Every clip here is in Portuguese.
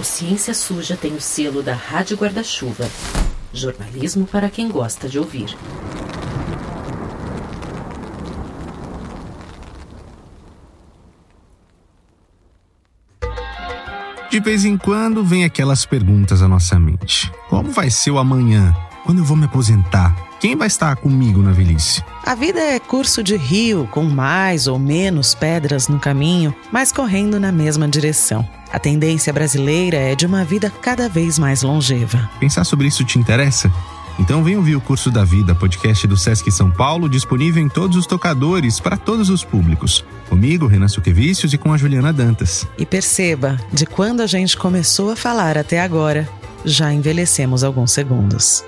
O Ciência Suja tem o selo da Rádio Guarda-Chuva. Jornalismo para quem gosta de ouvir. De vez em quando vem aquelas perguntas à nossa mente: Como vai ser o amanhã? Quando eu vou me aposentar? Quem vai estar comigo na velhice? A vida é curso de rio, com mais ou menos pedras no caminho, mas correndo na mesma direção. A tendência brasileira é de uma vida cada vez mais longeva. Pensar sobre isso te interessa? Então vem ouvir o Curso da Vida, podcast do Sesc São Paulo, disponível em todos os tocadores para todos os públicos. Comigo, Renan Suquevicius e com a Juliana Dantas. E perceba, de quando a gente começou a falar até agora, já envelhecemos alguns segundos.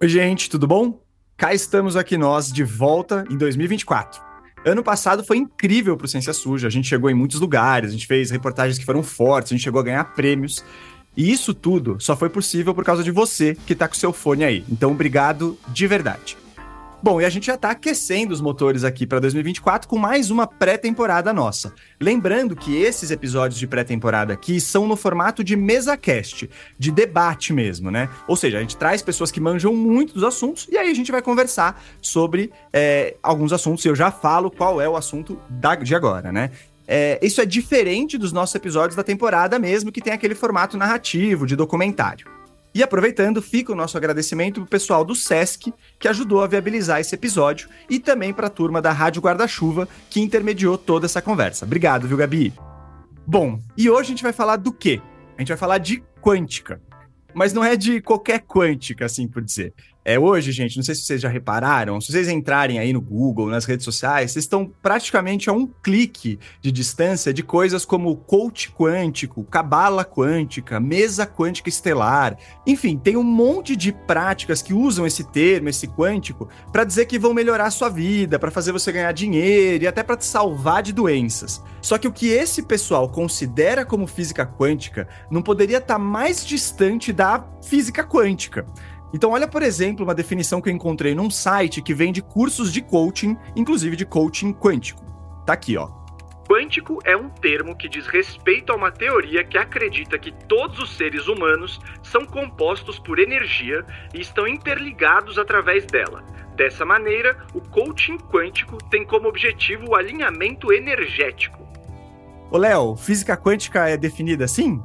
Oi, gente, tudo bom? Cá estamos aqui nós de volta em 2024. Ano passado foi incrível pro Ciência Suja. A gente chegou em muitos lugares, a gente fez reportagens que foram fortes, a gente chegou a ganhar prêmios. E isso tudo só foi possível por causa de você que tá com seu fone aí. Então, obrigado de verdade. Bom, e a gente já está aquecendo os motores aqui para 2024 com mais uma pré-temporada nossa. Lembrando que esses episódios de pré-temporada aqui são no formato de mesa cast, de debate mesmo, né? Ou seja, a gente traz pessoas que manjam muito dos assuntos e aí a gente vai conversar sobre é, alguns assuntos e eu já falo qual é o assunto da, de agora, né? É, isso é diferente dos nossos episódios da temporada mesmo, que tem aquele formato narrativo, de documentário. E aproveitando, fica o nosso agradecimento pro pessoal do SESC, que ajudou a viabilizar esse episódio, e também para a turma da Rádio Guarda-Chuva, que intermediou toda essa conversa. Obrigado, viu, Gabi? Bom, e hoje a gente vai falar do quê? A gente vai falar de quântica. Mas não é de qualquer quântica, assim por dizer. É, hoje, gente, não sei se vocês já repararam, se vocês entrarem aí no Google, nas redes sociais, vocês estão praticamente a um clique de distância de coisas como coach quântico, cabala quântica, mesa quântica estelar. Enfim, tem um monte de práticas que usam esse termo, esse quântico, para dizer que vão melhorar a sua vida, para fazer você ganhar dinheiro e até para te salvar de doenças. Só que o que esse pessoal considera como física quântica não poderia estar tá mais distante da física quântica. Então, olha, por exemplo, uma definição que eu encontrei num site que vende cursos de coaching, inclusive de coaching quântico. Tá aqui, ó. Quântico é um termo que diz respeito a uma teoria que acredita que todos os seres humanos são compostos por energia e estão interligados através dela. Dessa maneira, o coaching quântico tem como objetivo o alinhamento energético. Ô Léo, física quântica é definida assim?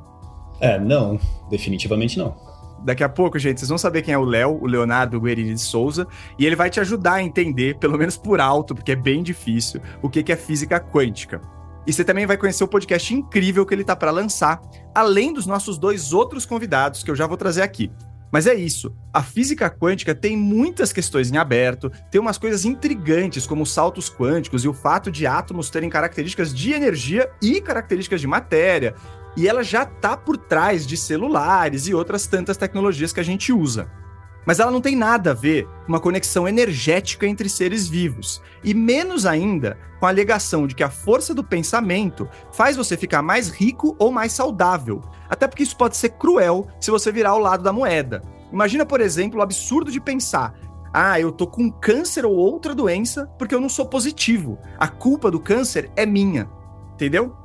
É, não, definitivamente não. Daqui a pouco, gente, vocês vão saber quem é o Léo, o Leonardo Guerini de Souza, e ele vai te ajudar a entender, pelo menos por alto, porque é bem difícil, o que é física quântica. E você também vai conhecer o podcast incrível que ele tá para lançar, além dos nossos dois outros convidados que eu já vou trazer aqui. Mas é isso. A física quântica tem muitas questões em aberto, tem umas coisas intrigantes, como os saltos quânticos e o fato de átomos terem características de energia e características de matéria, e ela já está por trás de celulares e outras tantas tecnologias que a gente usa. Mas ela não tem nada a ver com uma conexão energética entre seres vivos, e menos ainda com a alegação de que a força do pensamento faz você ficar mais rico ou mais saudável, até porque isso pode ser cruel se você virar ao lado da moeda. Imagina, por exemplo, o absurdo de pensar: ah, eu tô com câncer ou outra doença porque eu não sou positivo. A culpa do câncer é minha. Entendeu?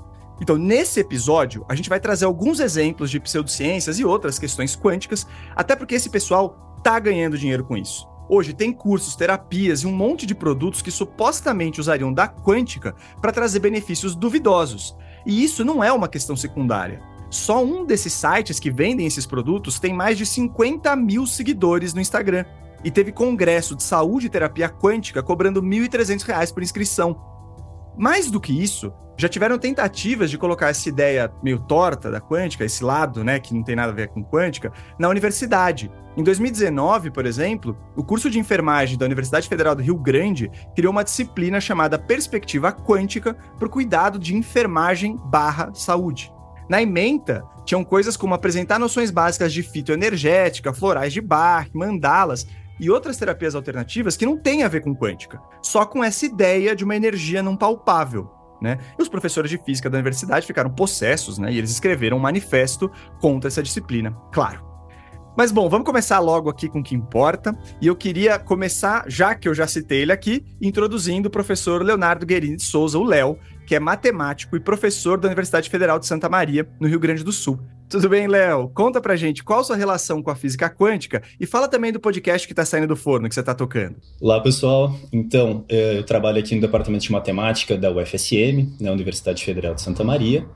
Então, nesse episódio, a gente vai trazer alguns exemplos de pseudociências e outras questões quânticas, até porque esse pessoal tá ganhando dinheiro com isso. Hoje tem cursos, terapias e um monte de produtos que supostamente usariam da quântica para trazer benefícios duvidosos. E isso não é uma questão secundária. Só um desses sites que vendem esses produtos tem mais de 50 mil seguidores no Instagram. E teve congresso de saúde e terapia quântica cobrando R$ 1.300 por inscrição. Mais do que isso, já tiveram tentativas de colocar essa ideia meio torta da quântica, esse lado, né, que não tem nada a ver com quântica, na universidade. Em 2019, por exemplo, o curso de enfermagem da Universidade Federal do Rio Grande criou uma disciplina chamada Perspectiva Quântica para o cuidado de enfermagem barra saúde. Na ementa, tinham coisas como apresentar noções básicas de fitoenergética, florais de Bach, mandalas e outras terapias alternativas que não têm a ver com quântica, só com essa ideia de uma energia não palpável. Né? E os professores de física da universidade ficaram possessos, né? E eles escreveram um manifesto contra essa disciplina, claro. Mas bom, vamos começar logo aqui com o que importa. E eu queria começar, já que eu já citei ele aqui, introduzindo o professor Leonardo Guerini de Souza, o Léo, que é matemático e professor da Universidade Federal de Santa Maria, no Rio Grande do Sul. Tudo bem, Léo? Conta pra gente qual sua relação com a física quântica e fala também do podcast que tá saindo do forno, que você tá tocando. Olá, pessoal. Então, eh, eu trabalho aqui no Departamento de Matemática da UFSM, na Universidade Federal de Santa Maria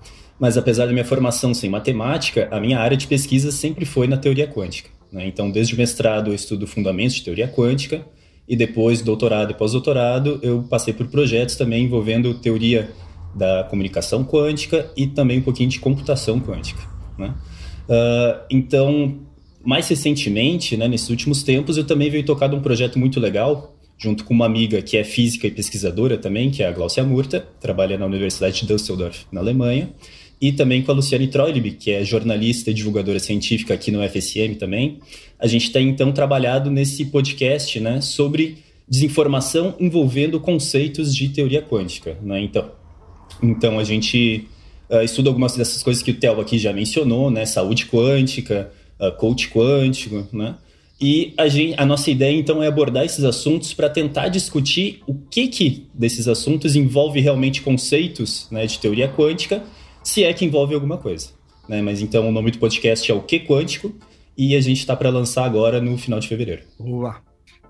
mas apesar da minha formação sem matemática, a minha área de pesquisa sempre foi na teoria quântica. Né? Então, desde o mestrado eu estudo fundamentos de teoria quântica, e depois, doutorado e pós-doutorado, eu passei por projetos também envolvendo teoria da comunicação quântica e também um pouquinho de computação quântica. Né? Uh, então, mais recentemente, né, nesses últimos tempos, eu também venho tocado um projeto muito legal, junto com uma amiga que é física e pesquisadora também, que é a Glaucia Murta, trabalha na Universidade de Düsseldorf, na Alemanha, e também com a Luciane Troilib, que é jornalista e divulgadora científica aqui no FSM também. A gente tem então trabalhado nesse podcast né, sobre desinformação envolvendo conceitos de teoria quântica. Né? Então, então a gente uh, estuda algumas dessas coisas que o Theo aqui já mencionou, né? saúde quântica, uh, coach quântico, né? E a, gente, a, nossa ideia, então, é abordar esses assuntos para tentar discutir o que, que desses assuntos envolve realmente conceitos né, de teoria quântica se é que envolve alguma coisa. Né? Mas então o nome do podcast é o Que Quântico e a gente está para lançar agora no final de fevereiro. Boa.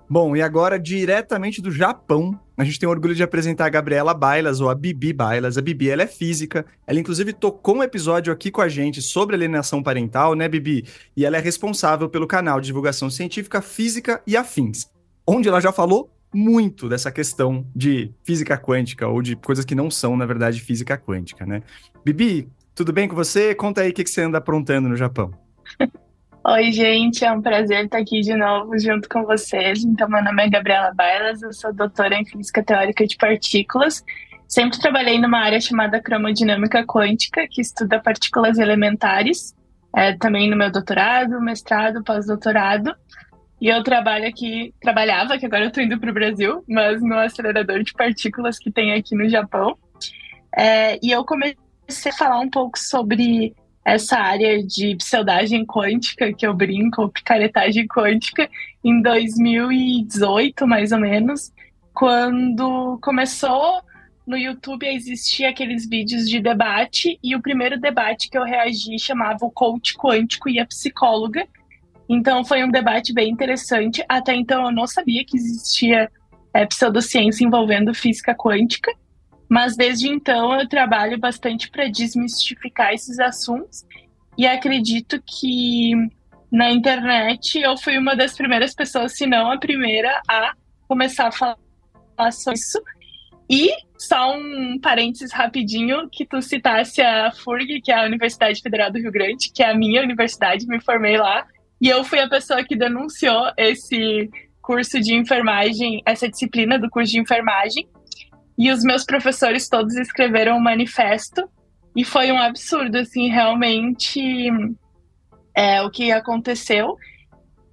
Bom, e agora diretamente do Japão, a gente tem orgulho de apresentar a Gabriela Bailas, ou a Bibi Bailas. A Bibi, ela é física, ela inclusive tocou um episódio aqui com a gente sobre alienação parental, né, Bibi? E ela é responsável pelo canal de divulgação científica Física e Afins, onde ela já falou muito dessa questão de física quântica, ou de coisas que não são, na verdade, física quântica, né? Bibi, tudo bem com você? Conta aí o que, você anda aprontando no Japão. Oi, gente, é um prazer estar aqui de novo junto com vocês. Então, meu nome é Gabriela Bailas, eu sou doutora em Física Teórica de Partículas. Sempre trabalhei numa área chamada cromodinâmica quântica, que estuda partículas elementares, é, também no meu doutorado, mestrado, pós-doutorado. E eu trabalho aqui, trabalhava, que agora eu estou indo para o Brasil, mas no acelerador de partículas que tem aqui no Japão. É, e eu comecei a falar um pouco sobre essa área de pseudagem quântica, que eu brinco, picaretagem quântica, em 2018, mais ou menos, quando começou no YouTube a existir aqueles vídeos de debate, e o primeiro debate que eu reagi chamava o coach quântico e a psicóloga. Então foi um debate bem interessante. Até então eu não sabia que existia é, pseudociência envolvendo física quântica. Mas desde então eu trabalho bastante para desmistificar esses assuntos e acredito que na internet eu fui uma das primeiras pessoas, se não a primeira, a começar a falar sobre isso. E só um parênteses rapidinho, que tu citasse a FURG, que é a Universidade Federal do Rio Grande, que é a minha universidade, me formei lá, e eu fui a pessoa que denunciou esse curso de enfermagem, essa disciplina do curso de enfermagem, e os meus professores todos escreveram um manifesto e foi um absurdo, assim, realmente é, o que aconteceu.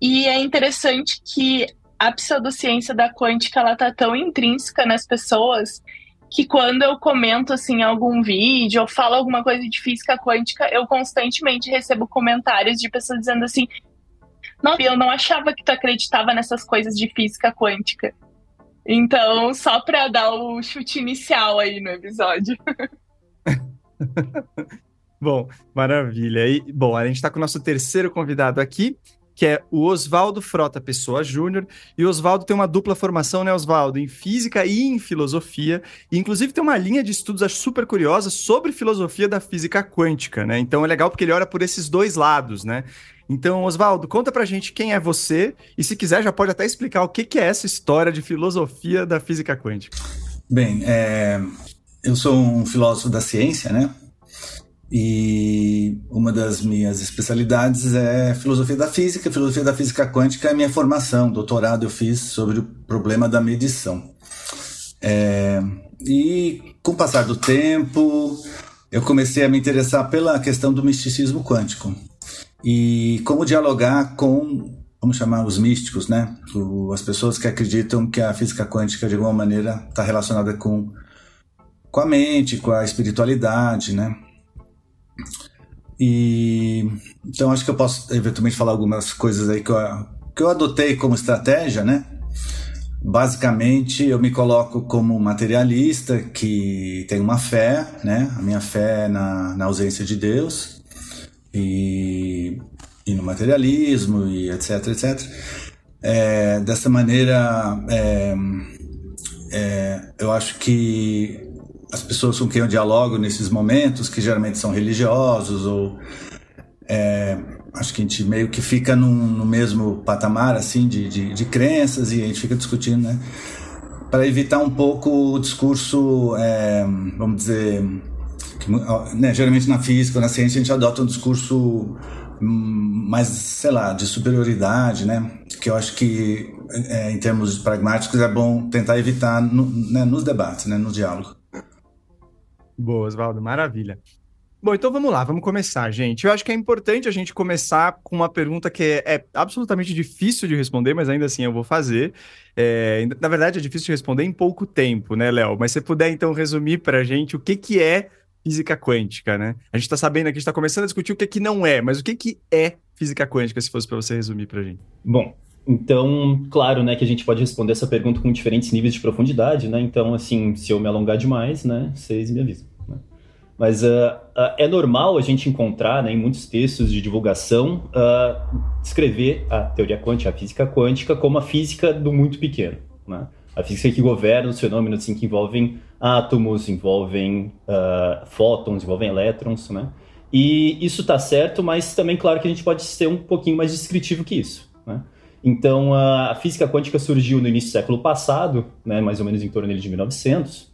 E é interessante que a pseudociência da quântica ela tá tão intrínseca nas pessoas que quando eu comento assim algum vídeo ou falo alguma coisa de física quântica, eu constantemente recebo comentários de pessoas dizendo assim: "Não, eu não achava que tu acreditava nessas coisas de física quântica". Então, só para dar o chute inicial aí no episódio. bom, maravilha. E, bom, a gente está com o nosso terceiro convidado aqui, que é o Oswaldo Frota Pessoa Júnior. E o Oswaldo tem uma dupla formação, né, Oswaldo? Em física e em filosofia. E, inclusive, tem uma linha de estudos super curiosa sobre filosofia da física quântica, né? Então é legal porque ele olha por esses dois lados, né? Então, Oswaldo, conta pra gente quem é você e, se quiser, já pode até explicar o que, que é essa história de filosofia da física quântica. Bem, é, eu sou um filósofo da ciência, né? E uma das minhas especialidades é filosofia da física. Filosofia da física quântica é minha formação, doutorado eu fiz sobre o problema da medição. É, e com o passar do tempo, eu comecei a me interessar pela questão do misticismo quântico e como dialogar com, vamos chamar os místicos, né? O, as pessoas que acreditam que a física quântica de alguma maneira está relacionada com, com a mente, com a espiritualidade, né? E então acho que eu posso eventualmente falar algumas coisas aí que eu, que eu adotei como estratégia, né? Basicamente, eu me coloco como materialista que tem uma fé, né? A minha fé na, na ausência de Deus e, e no materialismo e etc, etc. É, dessa maneira, é, é, eu acho que as pessoas com quem eu dialogo nesses momentos, que geralmente são religiosos ou é, acho que a gente meio que fica num, no mesmo patamar assim de, de, de, crenças e a gente fica discutindo, né? Para evitar um pouco o discurso, é, vamos dizer, que, né, geralmente na física, na ciência, a gente adota um discurso hum, mais, sei lá, de superioridade, né? Que eu acho que, é, em termos pragmáticos, é bom tentar evitar no, né, nos debates, né, no diálogo. Boa, Oswaldo, maravilha. Bom, então vamos lá, vamos começar, gente. Eu acho que é importante a gente começar com uma pergunta que é, é absolutamente difícil de responder, mas ainda assim eu vou fazer. É, na verdade, é difícil de responder em pouco tempo, né, Léo? Mas se você puder, então, resumir para a gente o que, que é física quântica, né? A gente está sabendo aqui, está começando a discutir o que, que não é, mas o que, que é física quântica, se fosse para você resumir para a gente? Bom, então, claro, né, que a gente pode responder essa pergunta com diferentes níveis de profundidade, né? Então, assim, se eu me alongar demais, né, vocês me avisam. Mas uh, uh, é normal a gente encontrar né, em muitos textos de divulgação uh, descrever a teoria quântica, a física quântica, como a física do muito pequeno. Né? A física que governa os fenômenos assim, que envolvem átomos, envolvem fótons, envolvem elétrons. Né? E isso está certo, mas também, claro, que a gente pode ser um pouquinho mais descritivo que isso. Né? Então, a física quântica surgiu no início do século passado, né, mais ou menos em torno de 1900,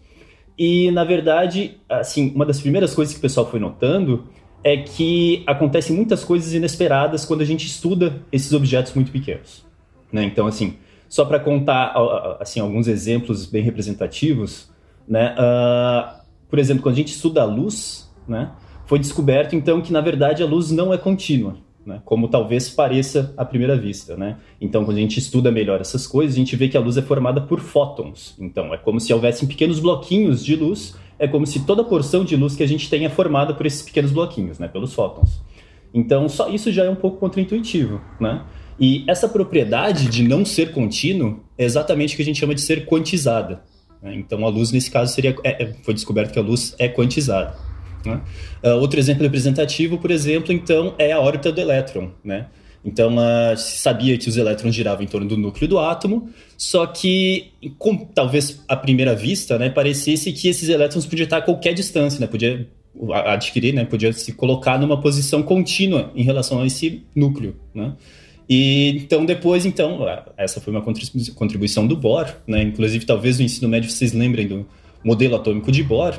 e, na verdade, assim, uma das primeiras coisas que o pessoal foi notando é que acontecem muitas coisas inesperadas quando a gente estuda esses objetos muito pequenos. Né? Então, assim, só para contar assim, alguns exemplos bem representativos, né? Uh, por exemplo, quando a gente estuda a luz, né? foi descoberto então que, na verdade, a luz não é contínua né? como talvez pareça à primeira vista. Né? Então, quando a gente estuda melhor essas coisas, a gente vê que a luz é formada por fótons. Então, é como se houvessem pequenos bloquinhos de luz, é como se toda porção de luz que a gente tem é formada por esses pequenos bloquinhos, né? pelos fótons. Então, só isso já é um pouco contraintuitivo. Né? E essa propriedade de não ser contínuo é exatamente o que a gente chama de ser quantizada. Né? Então, a luz, nesse caso, seria, é, é foi descoberto que a luz é quantizada. Né? Uh, outro exemplo representativo, por exemplo, então, é a órbita do elétron. Né? Então, uh, se sabia que os elétrons giravam em torno do núcleo do átomo, só que, com, talvez à primeira vista, né, parecesse que esses elétrons podiam estar a qualquer distância, né, podia adquirir, né, podia se colocar numa posição contínua em relação a esse núcleo. Né? E então depois, então, essa foi uma contribuição do Bohr, né? Inclusive, talvez no ensino médio vocês lembrem do modelo atômico de Bohr,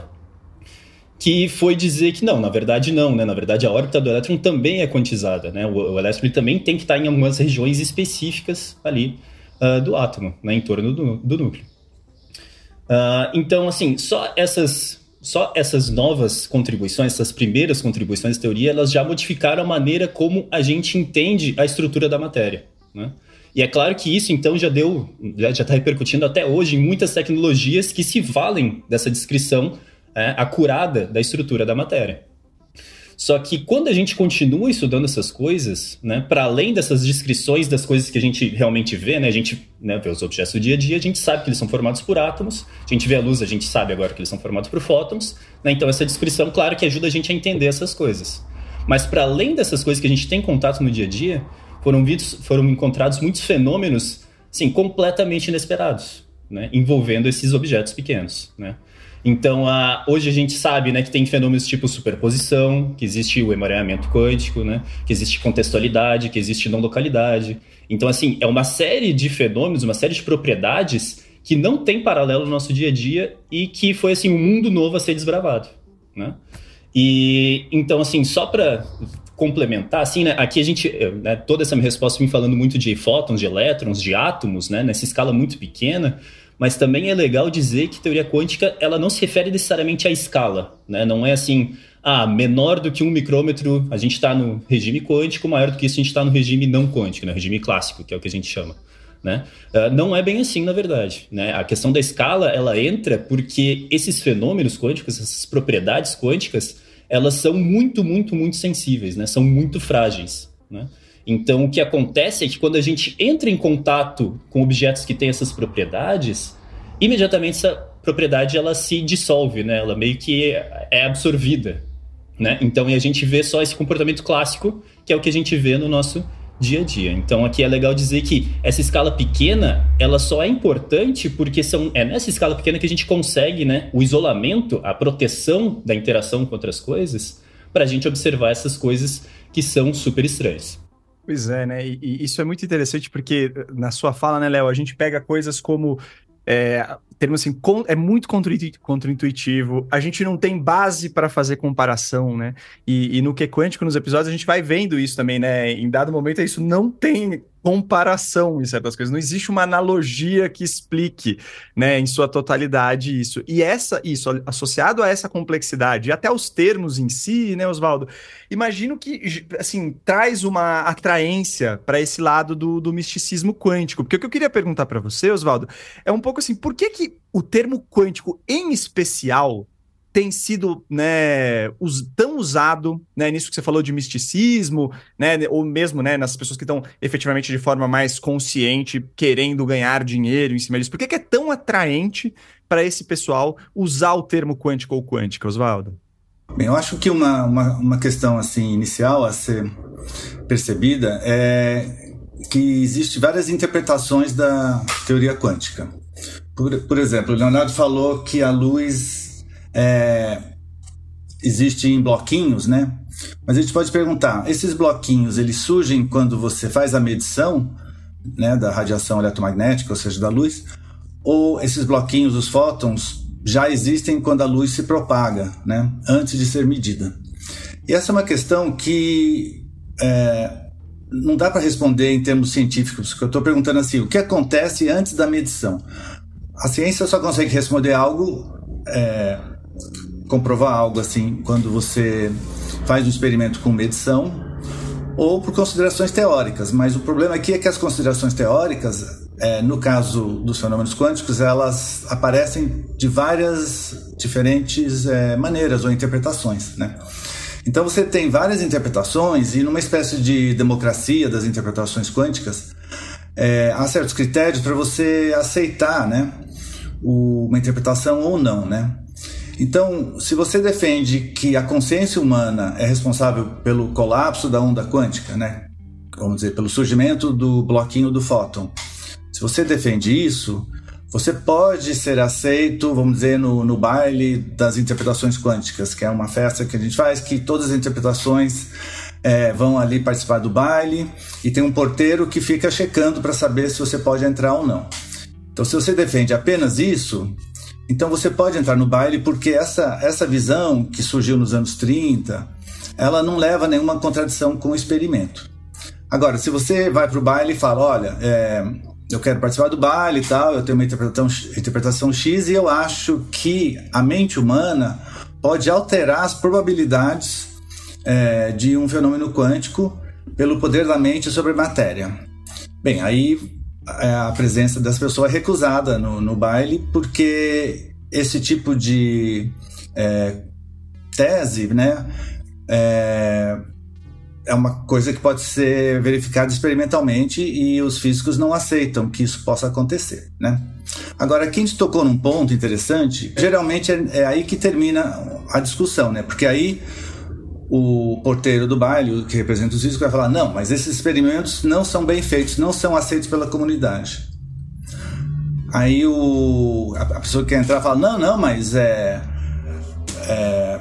que foi dizer que não, na verdade não, né? Na verdade a órbita do elétron também é quantizada, né? O, o elétron também tem que estar em algumas regiões específicas ali uh, do átomo, né? Em torno do, do núcleo. Uh, então, assim, só essas só essas novas contribuições, essas primeiras contribuições de teoria, elas já modificaram a maneira como a gente entende a estrutura da matéria, né? E é claro que isso, então, já deu, já está repercutindo até hoje em muitas tecnologias que se valem dessa descrição é, acurada da estrutura da matéria. Só que quando a gente continua estudando essas coisas, né, para além dessas descrições das coisas que a gente realmente vê, né, a gente né, vê os objetos do dia a dia, a gente sabe que eles são formados por átomos, a gente vê a luz, a gente sabe agora que eles são formados por fótons, né, então essa descrição, claro, que ajuda a gente a entender essas coisas. Mas para além dessas coisas que a gente tem contato no dia a dia, foram, vistos, foram encontrados muitos fenômenos, sim, completamente inesperados, né, envolvendo esses objetos pequenos, né. Então, a, hoje a gente sabe né, que tem fenômenos tipo superposição, que existe o emaranhamento quântico, né, que existe contextualidade, que existe não localidade. Então, assim, é uma série de fenômenos, uma série de propriedades que não tem paralelo no nosso dia a dia e que foi assim um mundo novo a ser desbravado, né? E então assim, só para complementar, assim, né, aqui a gente, né, toda essa minha resposta me falando muito de fótons, de elétrons, de átomos, né, nessa escala muito pequena, mas também é legal dizer que teoria quântica ela não se refere necessariamente à escala, né? Não é assim, ah, menor do que um micrômetro a gente está no regime quântico, maior do que isso a gente está no regime não quântico, no né? regime clássico, que é o que a gente chama. Né? Uh, não é bem assim, na verdade. Né? A questão da escala ela entra porque esses fenômenos quânticos, essas propriedades quânticas, elas são muito, muito, muito sensíveis, né? São muito frágeis, né? Então, o que acontece é que quando a gente entra em contato com objetos que têm essas propriedades, imediatamente essa propriedade ela se dissolve, né? Ela meio que é absorvida, né? Então, e a gente vê só esse comportamento clássico, que é o que a gente vê no nosso dia a dia. Então aqui é legal dizer que essa escala pequena, ela só é importante porque são, é nessa escala pequena que a gente consegue, né, o isolamento, a proteção da interação com outras coisas, para a gente observar essas coisas que são super estranhas. Pois é, né? E, e, isso é muito interessante porque na sua fala, né, Léo, a gente pega coisas como é, assim, é muito contra-intuitivo, a gente não tem base para fazer comparação, né? E, e, no que quântico, nos episódios, a gente vai vendo isso também, né? Em dado momento, isso não tem comparação em certas coisas. Não existe uma analogia que explique, né, em sua totalidade isso. E essa, isso, associado a essa complexidade, e até os termos em si, né, Oswaldo, imagino que, assim, traz uma atraência para esse lado do, do misticismo quântico. Porque o que eu queria perguntar para você, Oswaldo, é um pouco assim, por que que o termo quântico em especial tem sido né, us, tão usado né, nisso que você falou de misticismo, né, ou mesmo né, nas pessoas que estão efetivamente de forma mais consciente querendo ganhar dinheiro em cima disso? Por que, que é tão atraente para esse pessoal usar o termo quântico ou quântica, Oswaldo? Bem, eu acho que uma, uma, uma questão assim inicial a ser percebida é que existe várias interpretações da teoria quântica. Por, por exemplo, o Leonardo falou que a luz é, existe em bloquinhos, né? Mas a gente pode perguntar, esses bloquinhos, eles surgem quando você faz a medição né, da radiação eletromagnética, ou seja, da luz, ou esses bloquinhos, os fótons, já existem quando a luz se propaga, né, antes de ser medida. E essa é uma questão que é, não dá para responder em termos científicos, porque eu estou perguntando assim, o que acontece antes da medição? A ciência só consegue responder algo é, comprovar algo assim quando você faz um experimento com medição ou por considerações teóricas. Mas o problema aqui é que as considerações teóricas, é, no caso dos fenômenos quânticos, elas aparecem de várias diferentes é, maneiras ou interpretações, né? Então você tem várias interpretações e numa espécie de democracia das interpretações quânticas, é, há certos critérios para você aceitar, né, uma interpretação ou não, né? Então, se você defende que a consciência humana é responsável pelo colapso da onda quântica, né? Vamos dizer, pelo surgimento do bloquinho do fóton. Se você defende isso, você pode ser aceito, vamos dizer, no, no baile das interpretações quânticas, que é uma festa que a gente faz, que todas as interpretações é, vão ali participar do baile e tem um porteiro que fica checando para saber se você pode entrar ou não. Então, se você defende apenas isso, então você pode entrar no baile porque essa, essa visão que surgiu nos anos 30, ela não leva a nenhuma contradição com o experimento. Agora, se você vai para o baile e fala, olha, é, eu quero participar do baile e tal, eu tenho uma interpretação, interpretação X e eu acho que a mente humana pode alterar as probabilidades é, de um fenômeno quântico pelo poder da mente sobre a matéria. Bem, aí a presença das pessoas é recusada no, no baile, porque esse tipo de é, tese, né, é, é uma coisa que pode ser verificada experimentalmente e os físicos não aceitam que isso possa acontecer, né? Agora, quem te tocou num ponto interessante, geralmente é, é aí que termina a discussão, né? Porque aí o porteiro do baile, que representa os riscos, vai falar: não, mas esses experimentos não são bem feitos, não são aceitos pela comunidade. Aí o, a pessoa que quer entrar fala: não, não, mas é. é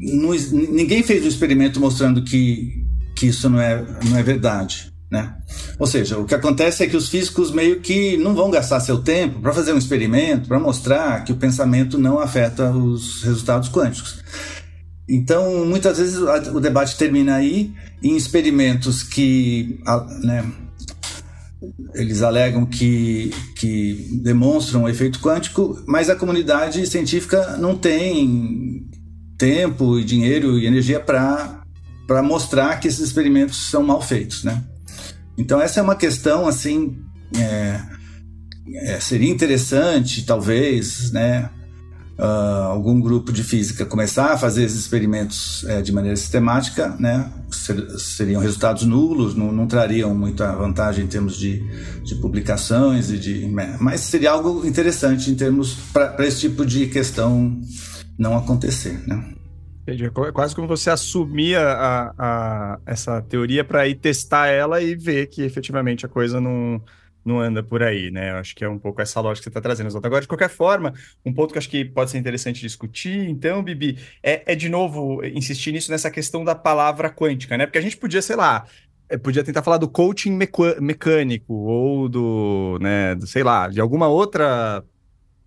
não, ninguém fez um experimento mostrando que, que isso não é, não é verdade. Né? Ou seja, o que acontece é que os físicos meio que não vão gastar seu tempo para fazer um experimento, para mostrar que o pensamento não afeta os resultados quânticos. Então, muitas vezes o debate termina aí em experimentos que né, eles alegam que, que demonstram o efeito quântico, mas a comunidade científica não tem tempo, dinheiro e energia para mostrar que esses experimentos são mal feitos, né? Então essa é uma questão assim é, é, seria interessante talvez, né, uh, algum grupo de física começar a fazer esses experimentos é, de maneira sistemática, né, ser, seriam resultados nulos, não, não, trariam muita vantagem em termos de, de publicações e de, mas seria algo interessante em termos para esse tipo de questão não acontecer, né? Entendi. É quase como você assumia a, a, essa teoria para ir testar ela e ver que efetivamente a coisa não, não anda por aí, né? Eu acho que é um pouco essa lógica que você está trazendo. Agora, de qualquer forma, um ponto que eu acho que pode ser interessante discutir, então, Bibi, é, é de novo insistir nisso nessa questão da palavra quântica, né? Porque a gente podia, sei lá, é, podia tentar falar do coaching mecânico ou do, né, do, sei lá, de alguma outra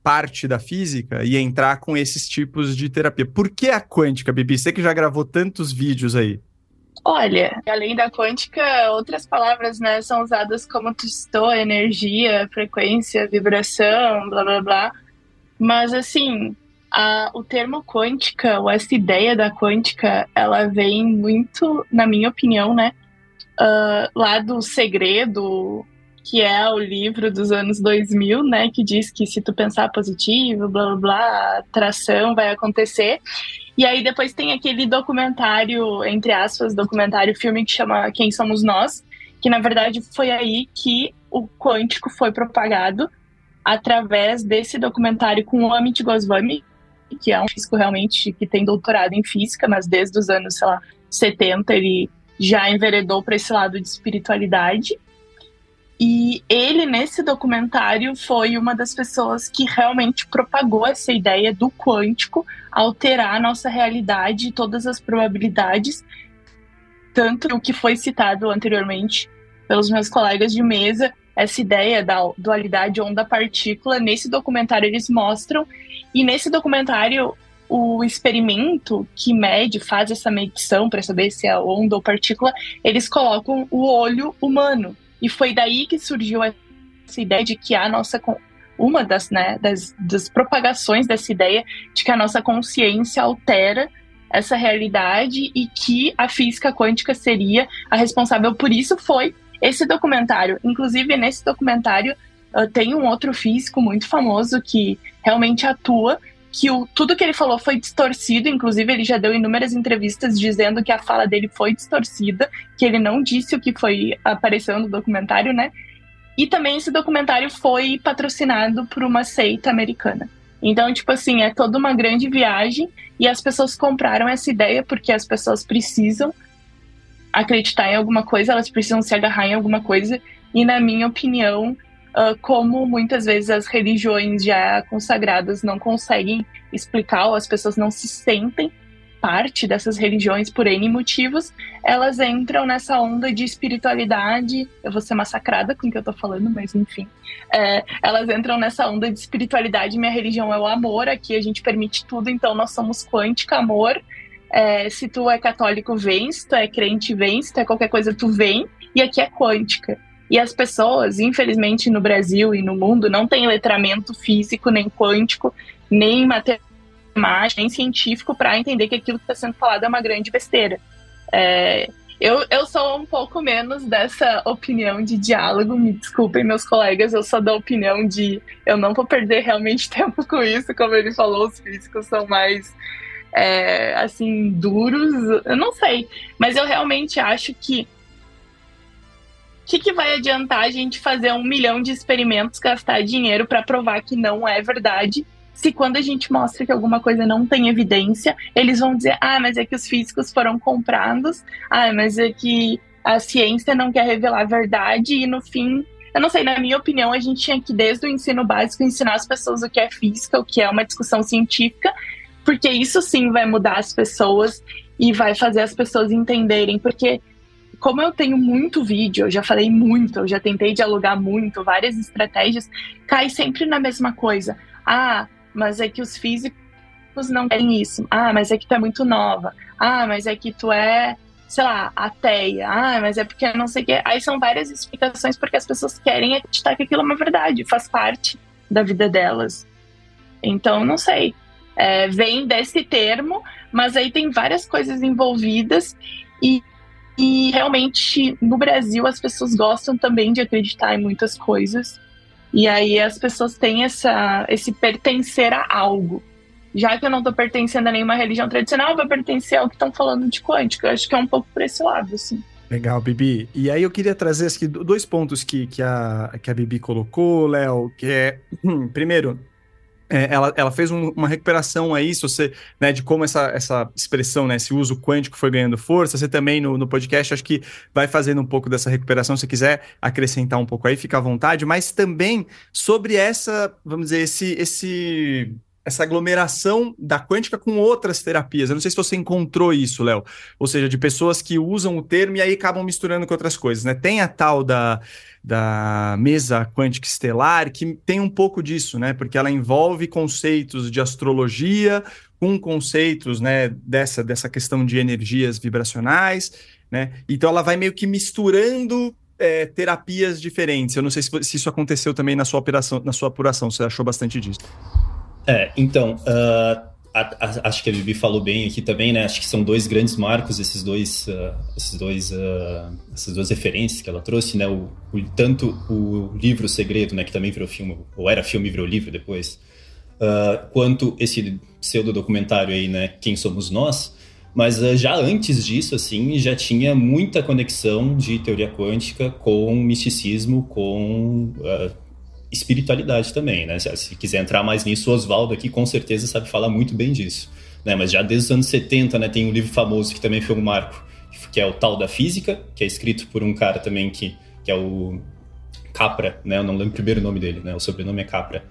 parte da física e entrar com esses tipos de terapia. Por que a quântica, Bibi? Você que já gravou tantos vídeos aí. Olha, além da quântica, outras palavras né, são usadas como citou, energia, frequência, vibração, blá blá blá. Mas assim, a, o termo quântica, ou essa ideia da quântica, ela vem muito, na minha opinião, né? Uh, lá do segredo, que é o livro dos anos 2000, né? Que diz que se tu pensar positivo, blá blá blá, atração vai acontecer. E aí depois tem aquele documentário, entre aspas, documentário filme que chama Quem Somos Nós, que na verdade foi aí que o quântico foi propagado através desse documentário com o Amit Goswami, que é um físico realmente que tem doutorado em física, mas desde os anos, sei lá, 70 ele já enveredou para esse lado de espiritualidade. E ele, nesse documentário, foi uma das pessoas que realmente propagou essa ideia do quântico alterar a nossa realidade e todas as probabilidades. Tanto o que foi citado anteriormente pelos meus colegas de mesa, essa ideia da dualidade onda-partícula, nesse documentário eles mostram. E nesse documentário, o experimento que mede, faz essa medição para saber se é onda ou partícula, eles colocam o olho humano e foi daí que surgiu essa ideia de que a nossa uma das, né, das, das propagações dessa ideia de que a nossa consciência altera essa realidade e que a física quântica seria a responsável por isso foi esse documentário. Inclusive, nesse documentário, uh, tem um outro físico muito famoso que realmente atua que o, tudo que ele falou foi distorcido, inclusive ele já deu inúmeras entrevistas dizendo que a fala dele foi distorcida, que ele não disse o que foi apareceu no documentário, né? E também esse documentário foi patrocinado por uma seita americana. Então, tipo assim, é toda uma grande viagem e as pessoas compraram essa ideia porque as pessoas precisam acreditar em alguma coisa, elas precisam se agarrar em alguma coisa. E na minha opinião, uh, como muitas vezes as religiões já consagradas não conseguem explicar, ou as pessoas não se sentem parte dessas religiões por N motivos, elas entram nessa onda de espiritualidade. Eu vou ser massacrada com o que eu tô falando, mas enfim. É, elas entram nessa onda de espiritualidade. Minha religião é o amor, aqui a gente permite tudo, então nós somos quântica, amor. É, se tu é católico, vem, se tu é crente, vem, se tu é qualquer coisa, tu vem, e aqui é quântica. E as pessoas, infelizmente, no Brasil e no mundo, não têm letramento físico, nem quântico, nem matemático, nem científico para entender que aquilo que está sendo falado é uma grande besteira. É, eu, eu sou um pouco menos dessa opinião de diálogo, me desculpem, meus colegas, eu sou da opinião de eu não vou perder realmente tempo com isso, como ele falou, os físicos são mais. É, assim, duros, eu não sei, mas eu realmente acho que que, que vai adiantar a gente fazer um milhão de experimentos, gastar dinheiro para provar que não é verdade? Se quando a gente mostra que alguma coisa não tem evidência, eles vão dizer: ah, mas é que os físicos foram comprados, ah, mas é que a ciência não quer revelar a verdade, e no fim eu não sei, na minha opinião, a gente tinha que, desde o ensino básico, ensinar as pessoas o que é física, o que é uma discussão científica, porque isso sim vai mudar as pessoas e vai fazer as pessoas entenderem. Porque como eu tenho muito vídeo, eu já falei muito, eu já tentei dialogar muito, várias estratégias, cai sempre na mesma coisa. Ah, mas é que os físicos não querem isso. Ah, mas é que tu é muito nova. Ah, mas é que tu é, sei lá, ateia. Ah, mas é porque não sei o quê. Aí são várias explicações porque as pessoas querem acreditar que aquilo é uma verdade, faz parte da vida delas. Então, não sei. É, vem desse termo, mas aí tem várias coisas envolvidas e e realmente no Brasil as pessoas gostam também de acreditar em muitas coisas. E aí as pessoas têm essa, esse pertencer a algo. já que eu não estou pertencendo a nenhuma religião tradicional, eu vou pertencer ao que estão falando de quântica. Eu acho que é um pouco por esse lado, assim. Legal, Bibi. E aí eu queria trazer aqui dois pontos que, que, a, que a Bibi colocou, Léo, que é, primeiro, ela, ela fez um, uma recuperação aí, se você, né, de como essa, essa expressão, né, esse uso quântico foi ganhando força. Você também no, no podcast, acho que vai fazendo um pouco dessa recuperação. Se quiser acrescentar um pouco aí, fica à vontade. Mas também sobre essa, vamos dizer, esse, esse essa aglomeração da quântica com outras terapias. Eu não sei se você encontrou isso, Léo. Ou seja, de pessoas que usam o termo e aí acabam misturando com outras coisas, né? Tem a tal da, da mesa quântica estelar que tem um pouco disso, né? Porque ela envolve conceitos de astrologia com conceitos, né, dessa, dessa questão de energias vibracionais, né? Então ela vai meio que misturando é, terapias diferentes. Eu não sei se, se, isso aconteceu também na sua operação, na sua apuração. Você achou bastante disso? É, então, uh, a, a, acho que a Vivi falou bem aqui também, né? Acho que são dois grandes marcos, esses dois, uh, esses dois, uh, essas duas referências que ela trouxe, né? O, o, tanto o livro Segredo, né? Que também virou filme, ou era filme e virou livro depois, quanto esse pseudo documentário aí, né? Quem somos nós? Mas já antes disso, assim, já tinha muita conexão de teoria quântica com misticismo, com espiritualidade também, né? Se, quiser entrar mais nisso, o Oswaldo aqui com certeza sabe falar muito bem disso. Né? Mas já desde os anos 70, né, tem um livro famoso que também foi um marco, que é o Tal da Física, que é escrito por um cara também que, que é o Capra, né? Eu não lembro o primeiro nome dele, né? O sobrenome é Capra.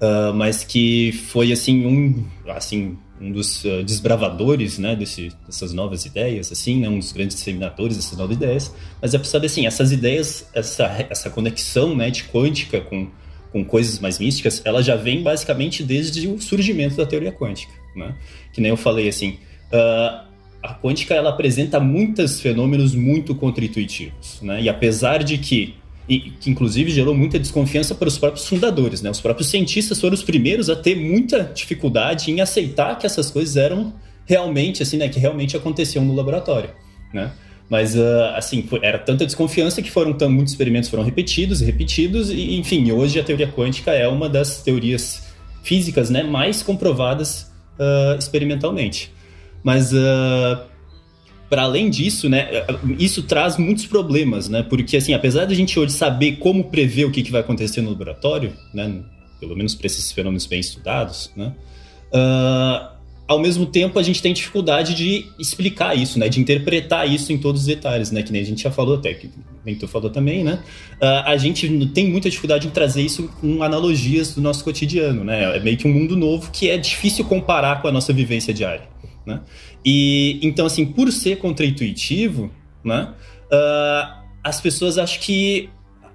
Uh, mas que foi assim um assim um dos uh, desbravadores né desse, dessas novas ideias assim né um dos grandes disseminadores dessas novas ideias. Mas é para saber assim essas ideias essa essa conexão né de quântica com com coisas mais místicas ela já vem basicamente desde o surgimento da teoria quântica né? Que nem eu falei assim uh, a quântica ela apresenta muitos fenômenos muito contraintuitivos né? E apesar de que e que inclusive gerou muita desconfiança para os próprios fundadores, né? Os próprios cientistas foram os primeiros a ter muita dificuldade em aceitar que essas coisas eram realmente assim, né? Que realmente aconteciam no laboratório, né? Mas, uh, assim, era tanta desconfiança que foram tão, muitos experimentos foram repetidos e repetidos, e, enfim, hoje a teoria quântica é uma das teorias físicas né, mais comprovadas uh, experimentalmente. Mas, uh, para além disso, né, isso traz muitos problemas, né? Porque assim, apesar de a gente hoje saber como prever o que, que vai acontecer no laboratório, né, pelo menos para esses fenômenos bem estudados, né, uh, ao mesmo tempo a gente tem dificuldade de explicar isso, né, de interpretar isso em todos os detalhes, né, que nem a gente já falou até, que nem tu falou também, né, uh, a gente tem muita dificuldade em trazer isso com analogias do nosso cotidiano, né, é meio que um mundo novo que é difícil comparar com a nossa vivência diária, né. E então, assim, por ser contraintuitivo, né, uh, as pessoas acham que,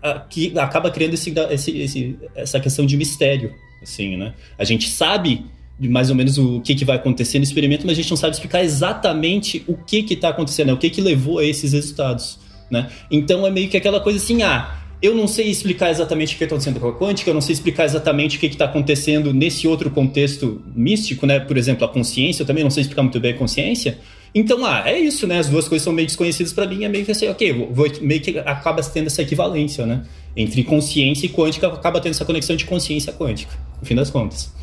uh, que acaba criando esse, esse, esse, essa questão de mistério, assim, né? A gente sabe mais ou menos o que, que vai acontecer no experimento, mas a gente não sabe explicar exatamente o que está acontecendo, né? o que, que levou a esses resultados, né? Então é meio que aquela coisa assim, ah, eu não sei explicar exatamente o que está acontecendo com a quântica, eu não sei explicar exatamente o que está acontecendo nesse outro contexto místico, né? Por exemplo, a consciência, eu também não sei explicar muito bem a consciência. Então, ah, é isso, né? As duas coisas são meio desconhecidas para mim, é meio que assim, ok, vou, meio que acaba tendo essa equivalência, né? Entre consciência e quântica, acaba tendo essa conexão de consciência quântica, no fim das contas.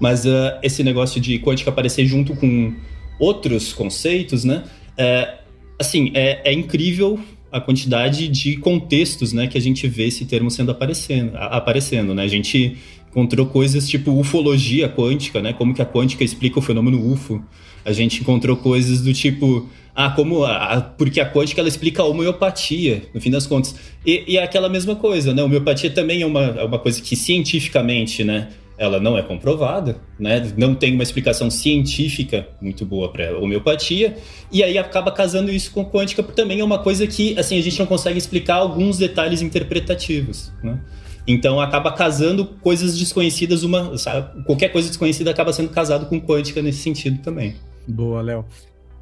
Mas uh, esse negócio de quântica aparecer junto com outros conceitos, né? É, assim, é, é incrível a quantidade de contextos, né, que a gente vê esse termo sendo aparecendo, aparecendo, né? A gente encontrou coisas tipo ufologia quântica, né? Como que a quântica explica o fenômeno UFO. A gente encontrou coisas do tipo, ah, como a, porque a quântica ela explica a homeopatia, no fim das contas. E, e é aquela mesma coisa, né? A homeopatia também é uma, é uma coisa que cientificamente, né? Ela não é comprovada, né? não tem uma explicação científica muito boa para homeopatia, e aí acaba casando isso com quântica, porque também é uma coisa que assim a gente não consegue explicar alguns detalhes interpretativos. Né? Então acaba casando coisas desconhecidas, uma, sabe? qualquer coisa desconhecida acaba sendo casado com quântica nesse sentido também. Boa, Léo.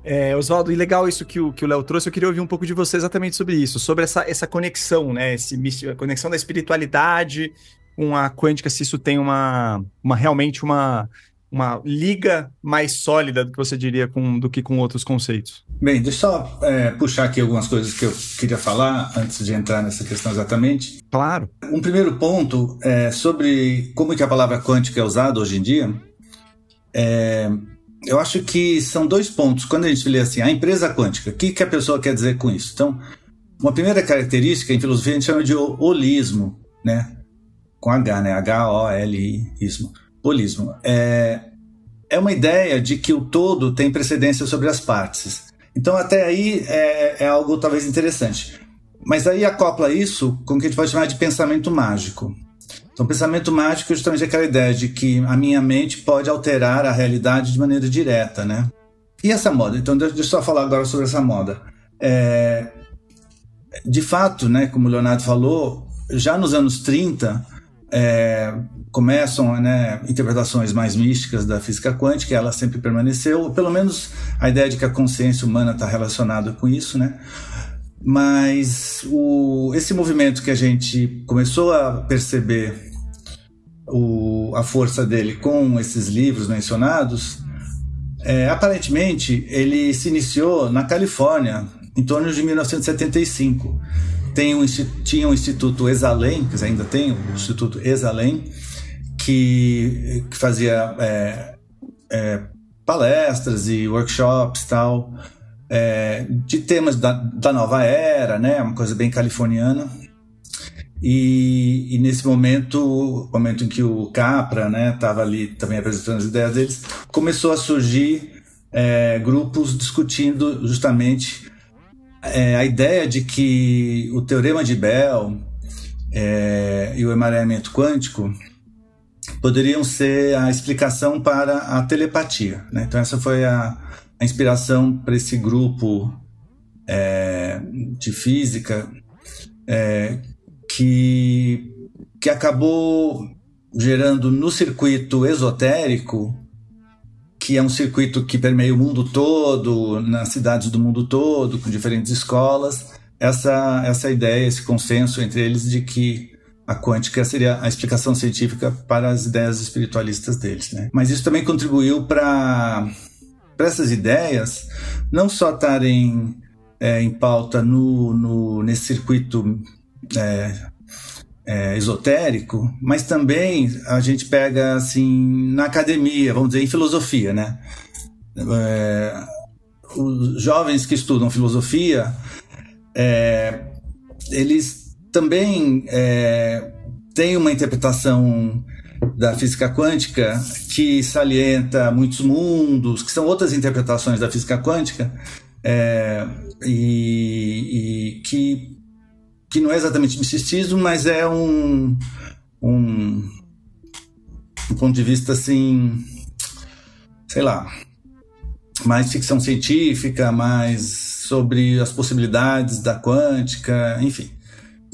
É, Oswaldo, e legal isso que o que o Léo trouxe, eu queria ouvir um pouco de você exatamente sobre isso, sobre essa, essa conexão, né? Esse, a conexão da espiritualidade com a quântica, se isso tem uma, uma realmente uma, uma liga mais sólida do que você diria com, do que com outros conceitos. Bem, deixa eu só é, puxar aqui algumas coisas que eu queria falar antes de entrar nessa questão exatamente. Claro. Um primeiro ponto é sobre como que a palavra quântica é usada hoje em dia. É, eu acho que são dois pontos. Quando a gente lê assim, a empresa quântica, o que, que a pessoa quer dizer com isso? Então, uma primeira característica em filosofia a gente chama de holismo, né? Com H, né? H-O-L-I-ismo. Holismo. É, é uma ideia de que o todo tem precedência sobre as partes. Então, até aí é, é algo talvez interessante. Mas aí acopla isso com o que a gente pode chamar de pensamento mágico. Então, pensamento mágico é justamente aquela ideia de que a minha mente pode alterar a realidade de maneira direta, né? E essa moda? Então, deixa eu só falar agora sobre essa moda. É, de fato, né, como o Leonardo falou, já nos anos 30 é, começam né, interpretações mais místicas da física quântica, ela sempre permaneceu, pelo menos a ideia de que a consciência humana está relacionada com isso, né? Mas o, esse movimento que a gente começou a perceber o, a força dele com esses livros mencionados, é, aparentemente ele se iniciou na Califórnia em torno de 1975. Tem um, tinha um Instituto Exalem, que ainda tem o Instituto Exalem, que, que fazia é, é, palestras e workshops tal, é, de temas da, da nova era, né, uma coisa bem californiana. E, e, nesse momento, momento em que o Capra estava né, ali também apresentando as ideias deles, começou a surgir é, grupos discutindo justamente é, a ideia de que o teorema de Bell é, e o emaranhamento quântico poderiam ser a explicação para a telepatia. Né? Então, essa foi a, a inspiração para esse grupo é, de física é, que, que acabou gerando no circuito esotérico que é um circuito que permeia o mundo todo, nas cidades do mundo todo, com diferentes escolas, essa, essa ideia, esse consenso entre eles de que a quântica seria a explicação científica para as ideias espiritualistas deles. Né? Mas isso também contribuiu para essas ideias não só estarem é, em pauta no, no, nesse circuito é, é, esotérico, mas também a gente pega assim na academia, vamos dizer, em filosofia, né? É, os jovens que estudam filosofia, é, eles também é, têm uma interpretação da física quântica que salienta muitos mundos, que são outras interpretações da física quântica, é, e, e que que não é exatamente misticismo, mas é um, um, um ponto de vista assim, sei lá, mais ficção científica, mais sobre as possibilidades da quântica, enfim.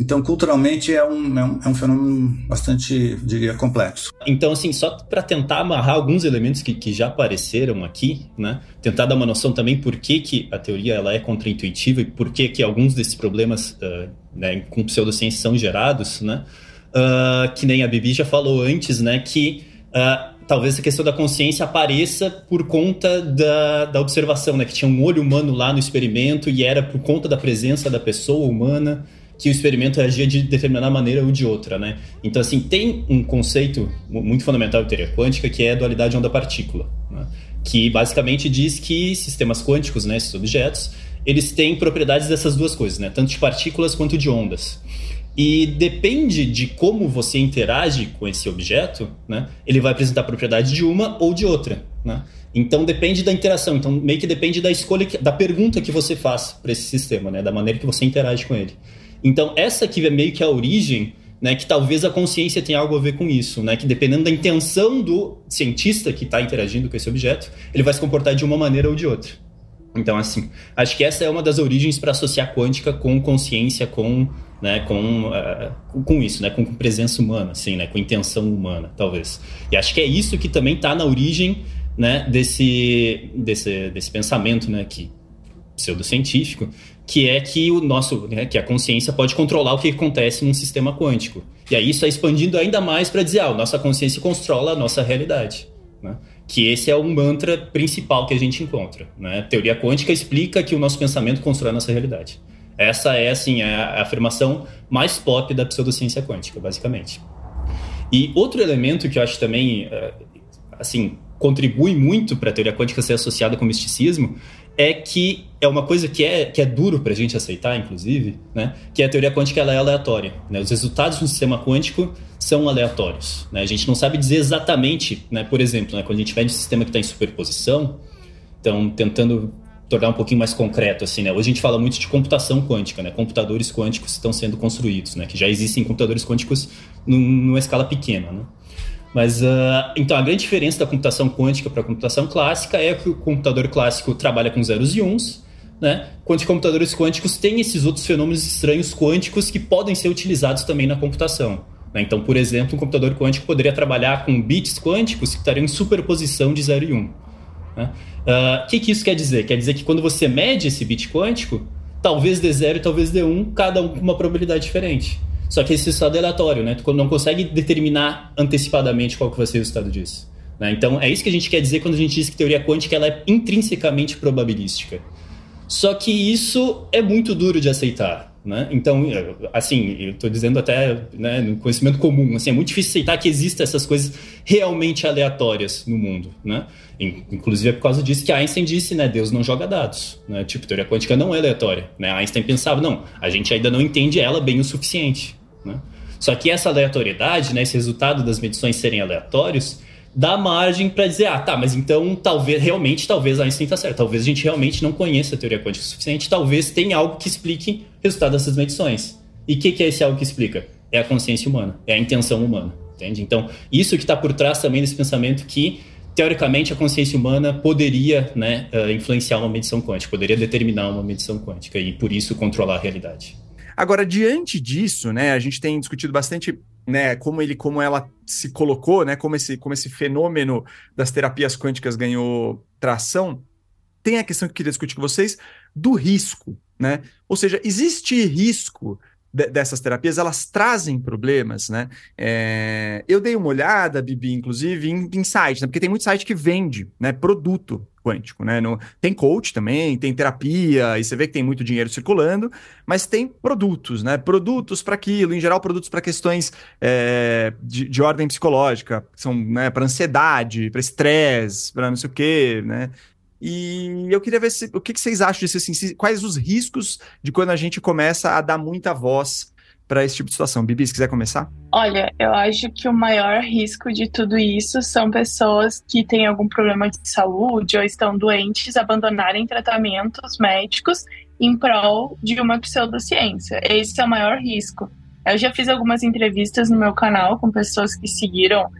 Então, culturalmente, é um, é um, é um fenômeno bastante, diria, complexo. Então, assim, só para tentar amarrar alguns elementos que, que já apareceram aqui, né? Tentar dar uma noção também por que, que a teoria ela é contraintuitiva e por que, que alguns desses problemas uh, né, com pseudociência são gerados, né? Uh, que nem a Bibi já falou antes, né? Que uh, talvez a questão da consciência apareça por conta da, da observação, né? Que tinha um olho humano lá no experimento e era por conta da presença da pessoa humana que o experimento agia de determinada maneira ou de outra, né? Então, assim, tem um conceito muito fundamental em teoria quântica que é a dualidade onda-partícula, né? que basicamente diz que sistemas quânticos, né, esses objetos, eles têm propriedades dessas duas coisas, né? Tanto de partículas quanto de ondas. E depende de como você interage com esse objeto, né? Ele vai apresentar propriedade de uma ou de outra, né? Então depende da interação. Então meio que depende da escolha, da pergunta que você faz para esse sistema, né? Da maneira que você interage com ele. Então, essa aqui é meio que a origem, né, que talvez a consciência tenha algo a ver com isso, né, que dependendo da intenção do cientista que está interagindo com esse objeto, ele vai se comportar de uma maneira ou de outra. Então, assim, acho que essa é uma das origens para associar quântica com consciência, com, né, com, uh, com isso, né, com, presença humana, assim, né, com intenção humana, talvez. E acho que é isso que também está na origem, né, desse, desse, desse pensamento, né, que pseudocientífico, que é que o nosso, né, que a consciência pode controlar o que acontece num sistema quântico. E aí isso é expandindo ainda mais para dizer, ah, nossa consciência controla a nossa realidade. Né? Que esse é o mantra principal que a gente encontra. Né? Teoria quântica explica que o nosso pensamento constrói a nossa realidade. Essa é, assim, a afirmação mais pop da pseudociência quântica, basicamente. E outro elemento que eu acho também, eh, assim, contribui muito para a teoria quântica ser associada com misticismo é que é uma coisa que é, que é duro para a gente aceitar, inclusive, né? que a teoria quântica ela é aleatória. Né? Os resultados um sistema quântico são aleatórios. Né? A gente não sabe dizer exatamente, né? por exemplo, né? quando a gente vê um sistema que está em superposição, então tentando tornar um pouquinho mais concreto assim, né? Hoje a gente fala muito de computação quântica, né? Computadores quânticos estão sendo construídos, né? Que já existem computadores quânticos numa escala pequena, né? Mas, uh, então, a grande diferença da computação quântica para a computação clássica é que o computador clássico trabalha com zeros e uns, né? Quanto computadores quânticos têm esses outros fenômenos estranhos quânticos que podem ser utilizados também na computação. Né? Então, por exemplo, um computador quântico poderia trabalhar com bits quânticos que estariam em superposição de 0 e 1. Um, né? O uh, que, que isso quer dizer? Quer dizer que quando você mede esse bit quântico, talvez dê 0 e talvez dê 1, um, cada um com uma probabilidade diferente. Só que esse resultado é aleatório, né? Tu não consegue determinar antecipadamente qual que vai ser o resultado disso. Né? Então, é isso que a gente quer dizer quando a gente diz que teoria quântica ela é intrinsecamente probabilística. Só que isso é muito duro de aceitar. Né? Então, assim, eu estou dizendo até né, no conhecimento comum, assim, é muito difícil aceitar que existam essas coisas realmente aleatórias no mundo. Né? Inclusive é por causa disso que Einstein disse, né, Deus não joga dados. Né? Tipo, teoria quântica não é aleatória. Né? Einstein pensava, não, a gente ainda não entende ela bem o suficiente. Né? Só que essa aleatoriedade, né, esse resultado das medições serem aleatórios, dá margem para dizer, ah, tá, mas então talvez, realmente, talvez Einstein está certo. Talvez a gente realmente não conheça a teoria quântica o suficiente, talvez tenha algo que explique o resultado dessas medições. E o que, que é esse algo que explica? É a consciência humana, é a intenção humana, entende? Então, isso que está por trás também desse pensamento que, teoricamente, a consciência humana poderia né, uh, influenciar uma medição quântica, poderia determinar uma medição quântica e, por isso, controlar a realidade. Agora, diante disso, né, a gente tem discutido bastante né, como ele, como ela se colocou, né, como esse, como esse fenômeno das terapias quânticas ganhou tração, tem a questão que eu queria discutir com vocês do risco, né? Ou seja, existe risco de, dessas terapias, elas trazem problemas, né? É, eu dei uma olhada, Bibi, inclusive, em, em site, né? Porque tem muito site que vende, né, produto quântico, né? No, tem coach também, tem terapia, e você vê que tem muito dinheiro circulando, mas tem produtos, né? Produtos para aquilo, em geral, produtos para questões é, de, de, ordem psicológica, são né, para ansiedade, para estresse, para não sei o quê, né? E eu queria ver se, o que, que vocês acham disso, assim, se, quais os riscos de quando a gente começa a dar muita voz para esse tipo de situação. Bibi, se quiser começar. Olha, eu acho que o maior risco de tudo isso são pessoas que têm algum problema de saúde ou estão doentes abandonarem tratamentos médicos em prol de uma pseudociência. Esse é o maior risco. Eu já fiz algumas entrevistas no meu canal com pessoas que seguiram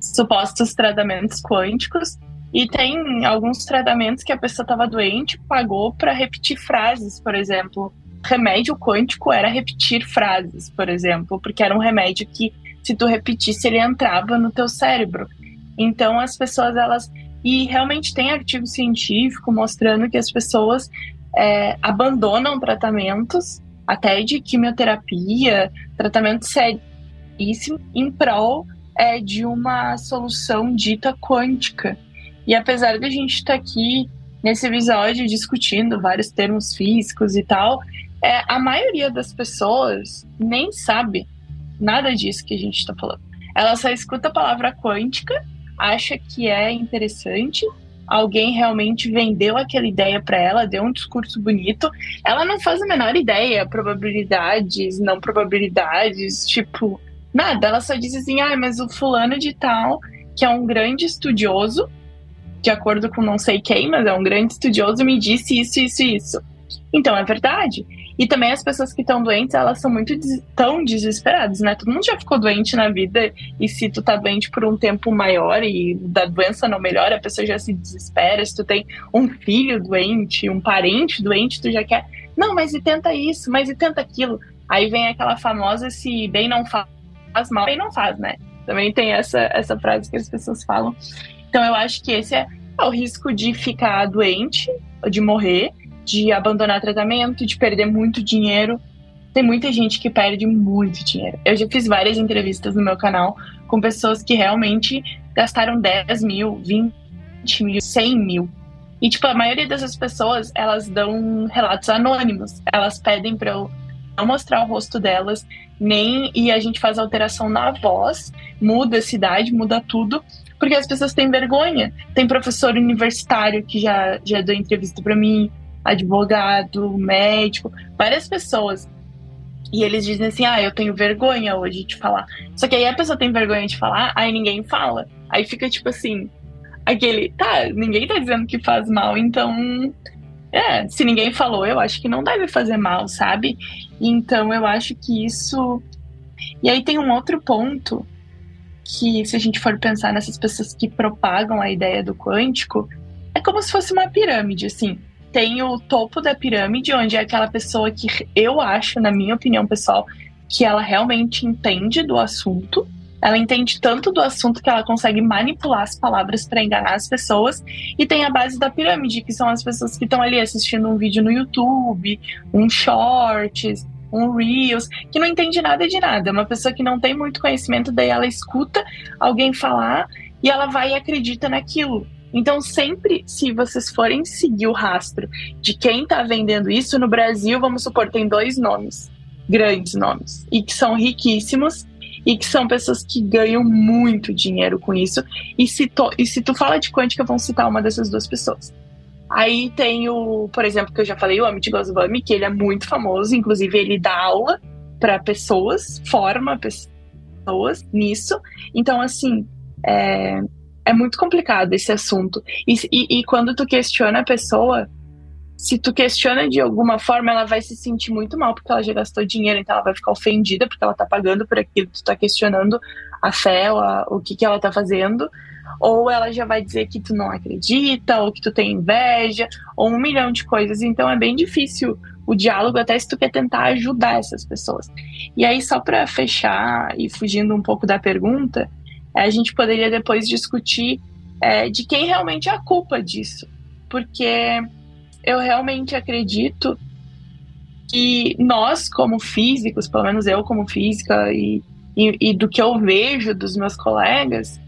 supostos tratamentos quânticos e tem alguns tratamentos que a pessoa estava doente, pagou para repetir frases, por exemplo remédio quântico era repetir frases, por exemplo, porque era um remédio que se tu repetisse ele entrava no teu cérebro. Então as pessoas elas e realmente tem artigo científico mostrando que as pessoas é, abandonam tratamentos até de quimioterapia, tratamento seríssimo em prol é, de uma solução dita quântica. E apesar de a gente estar tá aqui nesse episódio discutindo vários termos físicos e tal, é, a maioria das pessoas nem sabe nada disso que a gente está falando. Ela só escuta a palavra quântica, acha que é interessante, alguém realmente vendeu aquela ideia para ela, deu um discurso bonito, ela não faz a menor ideia, probabilidades, não probabilidades, tipo, nada. Ela só diz assim: ah, mas o fulano de tal, que é um grande estudioso, de acordo com não sei quem, mas é um grande estudioso, me disse isso, isso isso. Então é verdade. E também as pessoas que estão doentes, elas são muito des tão desesperadas, né? Todo mundo já ficou doente na vida e se tu tá doente por um tempo maior e da doença não melhora, a pessoa já se desespera. Se tu tem um filho doente, um parente doente, tu já quer, não, mas e tenta isso, mas e tenta aquilo. Aí vem aquela famosa se bem não faz mal, bem não faz, né? Também tem essa, essa frase que as pessoas falam. Então eu acho que esse é, é o risco de ficar doente, de morrer, de abandonar tratamento, de perder muito dinheiro. Tem muita gente que perde muito dinheiro. Eu já fiz várias entrevistas no meu canal com pessoas que realmente gastaram 10 mil, 20 mil, 100 mil. E, tipo, a maioria dessas pessoas, elas dão relatos anônimos. Elas pedem para eu não mostrar o rosto delas, nem. E a gente faz alteração na voz, muda a cidade, muda tudo, porque as pessoas têm vergonha. Tem professor universitário que já, já deu entrevista para mim, advogado, médico, várias pessoas. E eles dizem assim: ah, eu tenho vergonha hoje de falar. Só que aí a pessoa tem vergonha de falar, aí ninguém fala. Aí fica tipo assim: aquele, tá, ninguém tá dizendo que faz mal, então. É, se ninguém falou, eu acho que não deve fazer mal, sabe? Então eu acho que isso. E aí tem um outro ponto que, se a gente for pensar nessas pessoas que propagam a ideia do quântico, é como se fosse uma pirâmide, assim. Tem o topo da pirâmide, onde é aquela pessoa que eu acho, na minha opinião pessoal, que ela realmente entende do assunto. Ela entende tanto do assunto que ela consegue manipular as palavras para enganar as pessoas. E tem a base da pirâmide, que são as pessoas que estão ali assistindo um vídeo no YouTube, um shorts, um Reels, que não entende nada de nada. É uma pessoa que não tem muito conhecimento, daí ela escuta alguém falar e ela vai e acredita naquilo. Então, sempre, se vocês forem seguir o rastro de quem está vendendo isso no Brasil, vamos supor, tem dois nomes, grandes nomes, e que são riquíssimos e que são pessoas que ganham muito dinheiro com isso. E se, to, e se tu fala de quântica, vão citar uma dessas duas pessoas. Aí tem o, por exemplo, que eu já falei, o Amit Goswami, que ele é muito famoso, inclusive ele dá aula para pessoas, forma pessoas nisso. Então, assim, é, é muito complicado esse assunto. E, e, e, quando tu questiona a pessoa, se tu questiona de alguma forma, ela vai se sentir muito mal porque ela já gastou dinheiro, então ela vai ficar ofendida porque ela tá pagando por aquilo, tu tá questionando a fé, a, o que que ela tá fazendo ou ela já vai dizer que tu não acredita, ou que tu tem inveja, ou um milhão de coisas. Então é bem difícil o diálogo, até se tu quer tentar ajudar essas pessoas. E aí, só para fechar e fugindo um pouco da pergunta, a gente poderia depois discutir é, de quem realmente é a culpa disso. Porque eu realmente acredito que nós, como físicos, pelo menos eu como física, e, e, e do que eu vejo dos meus colegas,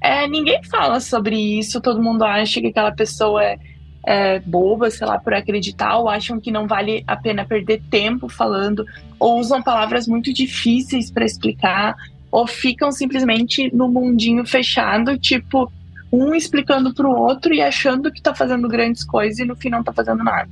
é, ninguém fala sobre isso, todo mundo acha que aquela pessoa é, é, boba, sei lá, por acreditar, ou acham que não vale a pena perder tempo falando, ou usam palavras muito difíceis para explicar, ou ficam simplesmente no mundinho fechado, tipo, um explicando para o outro e achando que está fazendo grandes coisas e no fim não está fazendo nada.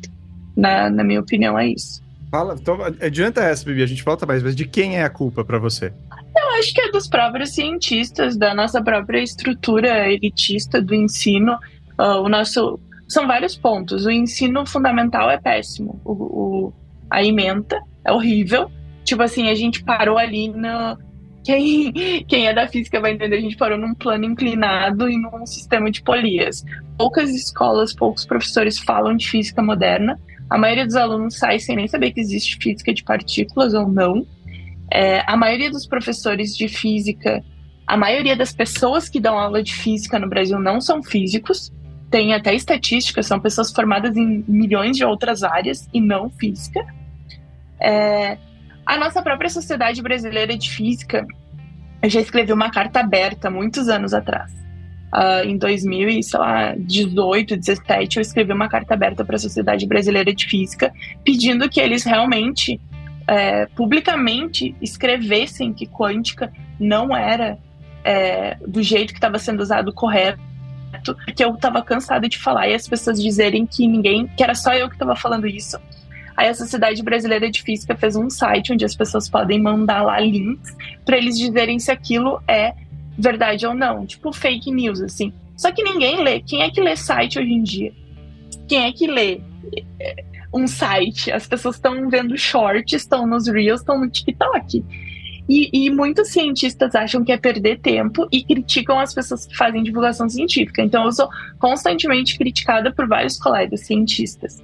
Na, na minha opinião, é isso. Fala, então adianta essa, Bibi, a gente volta mais, mas de quem é a culpa para você? Eu acho que é dos próprios cientistas, da nossa própria estrutura elitista do ensino. Uh, o nosso são vários pontos. O ensino fundamental é péssimo. O, o, a ementa é horrível. Tipo assim, a gente parou ali no. Quem, quem é da física vai entender, a gente parou num plano inclinado e num sistema de polias. Poucas escolas, poucos professores falam de física moderna. A maioria dos alunos sai sem nem saber que existe física de partículas ou não. É, a maioria dos professores de física, a maioria das pessoas que dão aula de física no Brasil não são físicos. Tem até estatística, são pessoas formadas em milhões de outras áreas e não física. É, a nossa própria Sociedade Brasileira de Física, eu já escrevi uma carta aberta muitos anos atrás. Uh, em 2018, 17, eu escrevi uma carta aberta para a Sociedade Brasileira de Física, pedindo que eles realmente é, publicamente escrevessem que quântica não era é, do jeito que estava sendo usado correto, porque eu estava cansada de falar e as pessoas dizerem que ninguém, que era só eu que estava falando isso. Aí a Sociedade Brasileira de Física fez um site onde as pessoas podem mandar lá links para eles dizerem se aquilo é verdade ou não, tipo fake news assim. Só que ninguém lê. Quem é que lê site hoje em dia? Quem é que lê? um site. As pessoas estão vendo shorts, estão nos Reels, estão no TikTok. E, e, muitos cientistas acham que é perder tempo e criticam as pessoas que fazem divulgação científica. Então, eu sou constantemente criticada por vários colegas cientistas.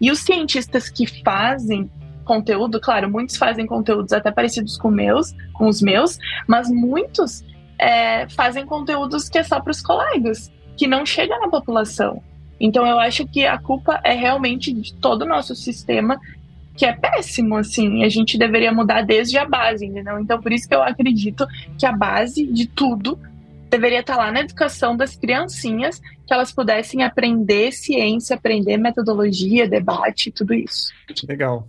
E os cientistas que fazem conteúdo, claro, muitos fazem conteúdos até parecidos com meus, com os meus, mas muitos é, fazem conteúdos que é só para os colegas, que não chega na população. Então eu acho que a culpa é realmente de todo o nosso sistema que é péssimo, assim, a gente deveria mudar desde a base, entendeu? Então por isso que eu acredito que a base de tudo deveria estar lá na educação das criancinhas, que elas pudessem aprender ciência, aprender metodologia, debate, tudo isso. Legal.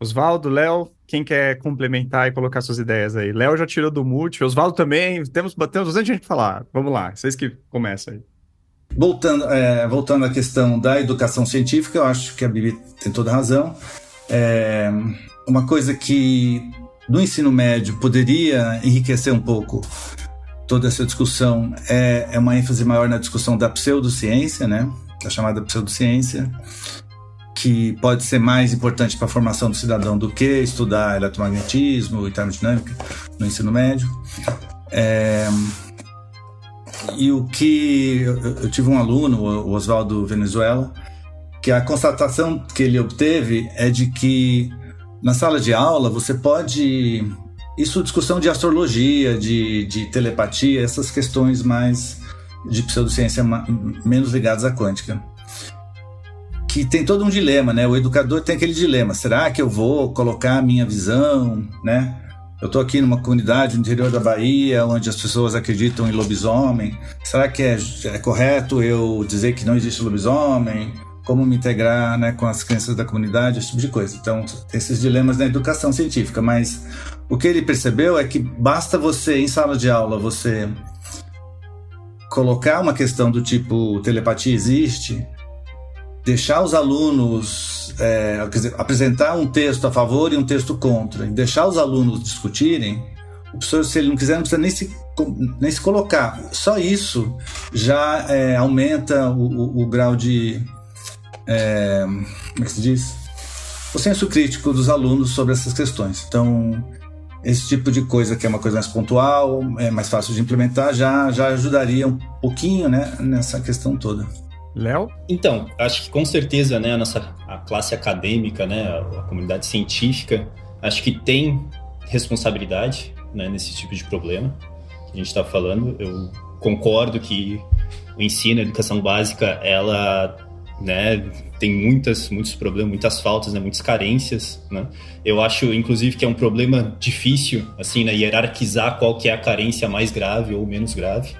Oswaldo, Léo, quem quer complementar e colocar suas ideias aí? Léo já tirou do mute, Oswaldo também, temos, temos bastante gente para falar. Vamos lá, vocês que começam aí. Voltando, é, voltando à questão da educação científica, eu acho que a Bibi tem toda razão. É, uma coisa que no ensino médio poderia enriquecer um pouco toda essa discussão é, é uma ênfase maior na discussão da pseudociência, né? Da chamada pseudociência que pode ser mais importante para a formação do cidadão do que estudar eletromagnetismo e termodinâmica no ensino médio. É, e o que eu, eu, tive um aluno, o Oswaldo Venezuela, que a constatação que ele obteve é de que na sala de aula você pode isso discussão de astrologia, de, de telepatia, essas questões mais de pseudociência menos ligadas à quântica que tem todo um dilema, né? O educador tem aquele dilema: será que eu vou colocar a minha visão, né? Eu estou aqui numa comunidade no interior da Bahia, onde as pessoas acreditam em lobisomem. Será que é, é correto eu dizer que não existe lobisomem? Como me integrar né, com as crenças da comunidade, esse tipo de coisa. Então, esses dilemas na educação científica. Mas o que ele percebeu é que basta você, em sala de aula, você colocar uma questão do tipo telepatia existe, deixar os alunos é, dizer, apresentar um texto a favor e um texto contra, e deixar os alunos discutirem, o professor, se ele não quiser, não precisa nem se, nem se colocar. Só isso já é, aumenta o, o, o, grau de. É, como é que se diz? O senso crítico dos alunos sobre essas questões. Então, esse tipo de coisa que é uma coisa mais pontual, é mais fácil de implementar, já, já ajudaria um pouquinho né, nessa questão toda. Léo? Então, acho que com certeza, né, a nossa a classe acadêmica, né, a, a comunidade científica, acho que tem responsabilidade, né, nesse tipo de problema que a gente está falando. Eu concordo que o ensino, a educação básica, ela, né, tem muitas, muitos problemas, muitas faltas, né, muitas carências, né. Eu acho, inclusive, que é um problema difícil, assim, né, hierarquizar qual que é a carência mais grave ou menos grave.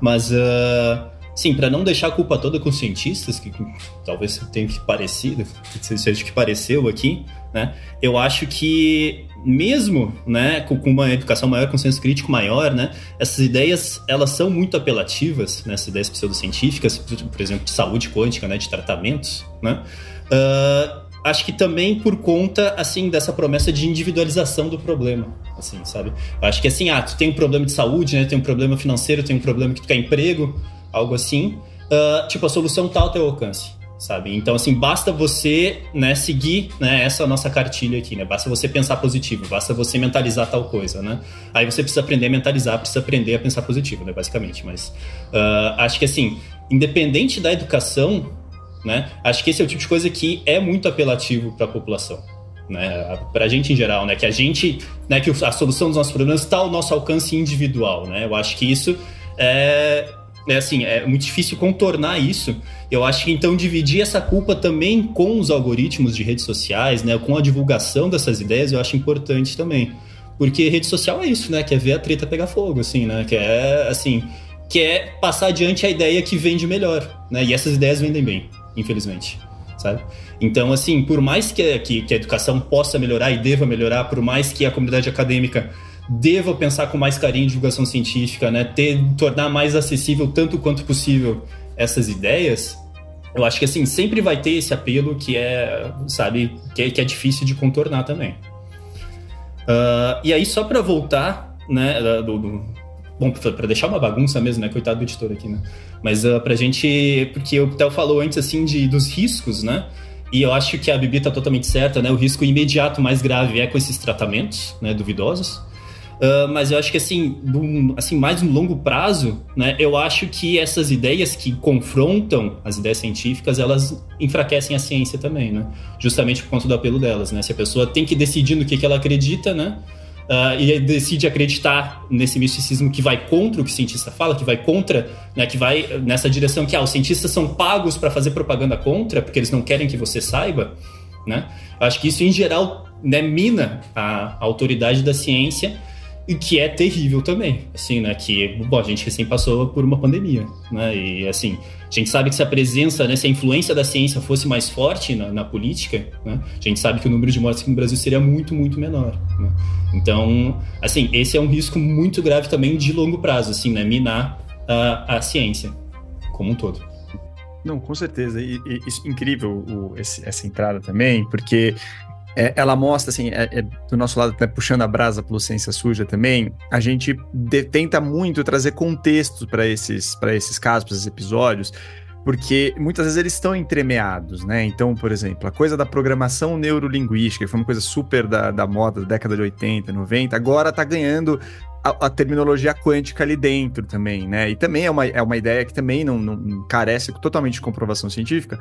Mas uh, Sim, para não deixar a culpa toda com os cientistas, que, que talvez tenha que parecido, que seja que pareceu aqui, né? Eu acho que mesmo, né, com, uma educação maior, com um senso crítico maior, né, essas ideias elas são muito apelativas, né, essas ideias pseudocientíficas, por exemplo, de saúde quântica, né, de tratamentos, né? Uh, acho que também por conta, assim, dessa promessa de individualização do problema, assim, sabe? Acho que, assim, ah, tu tem um problema de saúde, né, tem um problema financeiro, tem um problema que tu quer emprego, algo assim. Uh, tipo, a solução está ao teu alcance, sabe? Então, assim, basta você, né, seguir, né, essa nossa cartilha aqui, né? Basta você pensar positivo, basta você mentalizar tal coisa, né? Aí você precisa aprender a mentalizar, precisa aprender a pensar positivo, né, basicamente. Mas uh, acho que, assim, independente da educação, né, acho que esse é o tipo de coisa que é muito apelativo para a população. Né, para a gente em geral, né, que a gente, né, que a solução dos nossos problemas está ao nosso alcance individual, né, eu acho que isso é, é assim, é muito difícil contornar isso. Eu acho que então dividir essa culpa também com os algoritmos de redes sociais, né, com a divulgação dessas ideias, eu acho importante também. Porque rede social é isso, né, quer ver a treta pegar fogo, assim, né, quer, assim, quer passar adiante a ideia que vende melhor, né, e essas ideias vendem bem, infelizmente, sabe? Então, assim, por mais que, que, que a educação possa melhorar e deva melhorar, por mais que a comunidade acadêmica deva pensar com mais carinho em divulgação científica, né? Ter, tornar mais acessível tanto quanto possível essas ideias, eu acho que assim, sempre vai ter esse apelo que é, sabe, que é, que é difícil de contornar também. Uh, e aí, só para voltar, né, do, do bom, para deixar uma bagunça mesmo, né, coitado do editor aqui, né, mas uh, pra gente, porque o Theo falou antes, assim, de, dos riscos, né, e eu acho que a Bibi tá totalmente certa, né, o risco imediato mais grave é com esses tratamentos, né, duvidosos, Uh, mas eu acho que assim, assim, mais no longo prazo, né, eu acho que essas ideias que confrontam as ideias científicas, elas enfraquecem a ciência também, né? Justamente por conta do apelo delas, né? Se a pessoa tem que decidir no que, que ela acredita, né? Uh, e decide acreditar nesse misticismo que vai contra o que o cientista fala, que vai contra, né, que vai nessa direção que ah, os cientistas são pagos para fazer propaganda contra, porque eles não querem que você saiba, né? Acho que isso, em geral, né, mina a, a autoridade da ciência e que é terrível também, assim, né? Que, bom, a gente recém passou por uma pandemia, né? E, assim, a gente sabe que se a presença, né, se a influência da ciência fosse mais forte na, na política, né? A gente sabe que o número de mortes aqui no Brasil seria muito, muito menor, né? Então, assim, esse é um risco muito grave também de longo prazo, assim, né? Minar a, a ciência como um todo. Não, com certeza. E, e isso incrível o, esse, essa entrada também, porque é, ela mostra, assim, é, é, do nosso lado, né, puxando a brasa pelo Ciência Suja também, a gente de, tenta muito trazer contexto para esses, esses casos, para esses episódios, porque muitas vezes eles estão entremeados, né? Então, por exemplo, a coisa da programação neurolinguística, que foi uma coisa super da, da moda da década de 80, 90, agora está ganhando a, a, terminologia quântica ali dentro também, né? E também é uma, é uma ideia que também não, não carece totalmente de comprovação científica,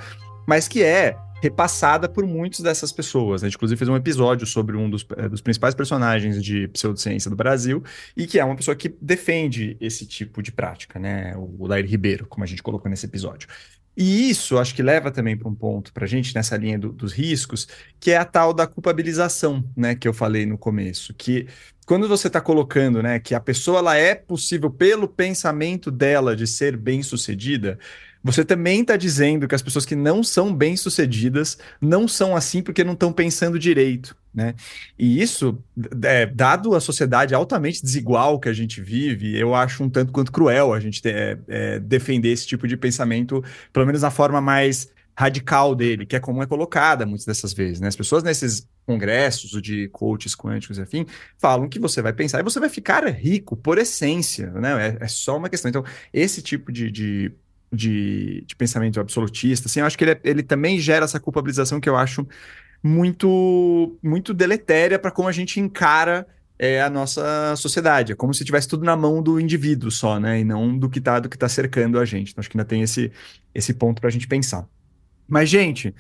mas que é repassada por muitas dessas pessoas. A gente, inclusive, fez um episódio sobre um dos, é, dos principais personagens de pseudociência do Brasil e que é uma pessoa que defende esse tipo de prática, né? O Lair Ribeiro, como a gente colocou nesse episódio. E isso acho que leva também para um ponto para a gente nessa linha do, dos riscos, que é a tal da culpabilização, né? Que eu falei no começo, que quando você está colocando, né, que a pessoa ela é possível pelo pensamento dela de ser bem sucedida, você também está dizendo que as pessoas que não são bem-sucedidas não são assim porque não estão pensando direito, né? E isso, é, dado a sociedade altamente desigual que a gente vive, eu acho um tanto quanto cruel a gente ter, é, é, defender esse tipo de pensamento, pelo menos na forma mais radical dele, que é como é colocada muitas dessas vezes, né? As pessoas nesses congressos de coaches quânticos e afim, falam que você vai pensar e você vai ficar rico por essência, né? É, é só uma questão. Então, esse tipo de, de de, de pensamento absolutista, assim, eu acho que ele, é, ele também gera essa culpabilização que eu acho muito, muito deletéria para como a gente encara é, a nossa sociedade. É como se tivesse tudo na mão do indivíduo só, né? E não do que está do que tá cercando a gente. Então, acho que ainda tem esse, esse ponto para a gente pensar. Mas, gente,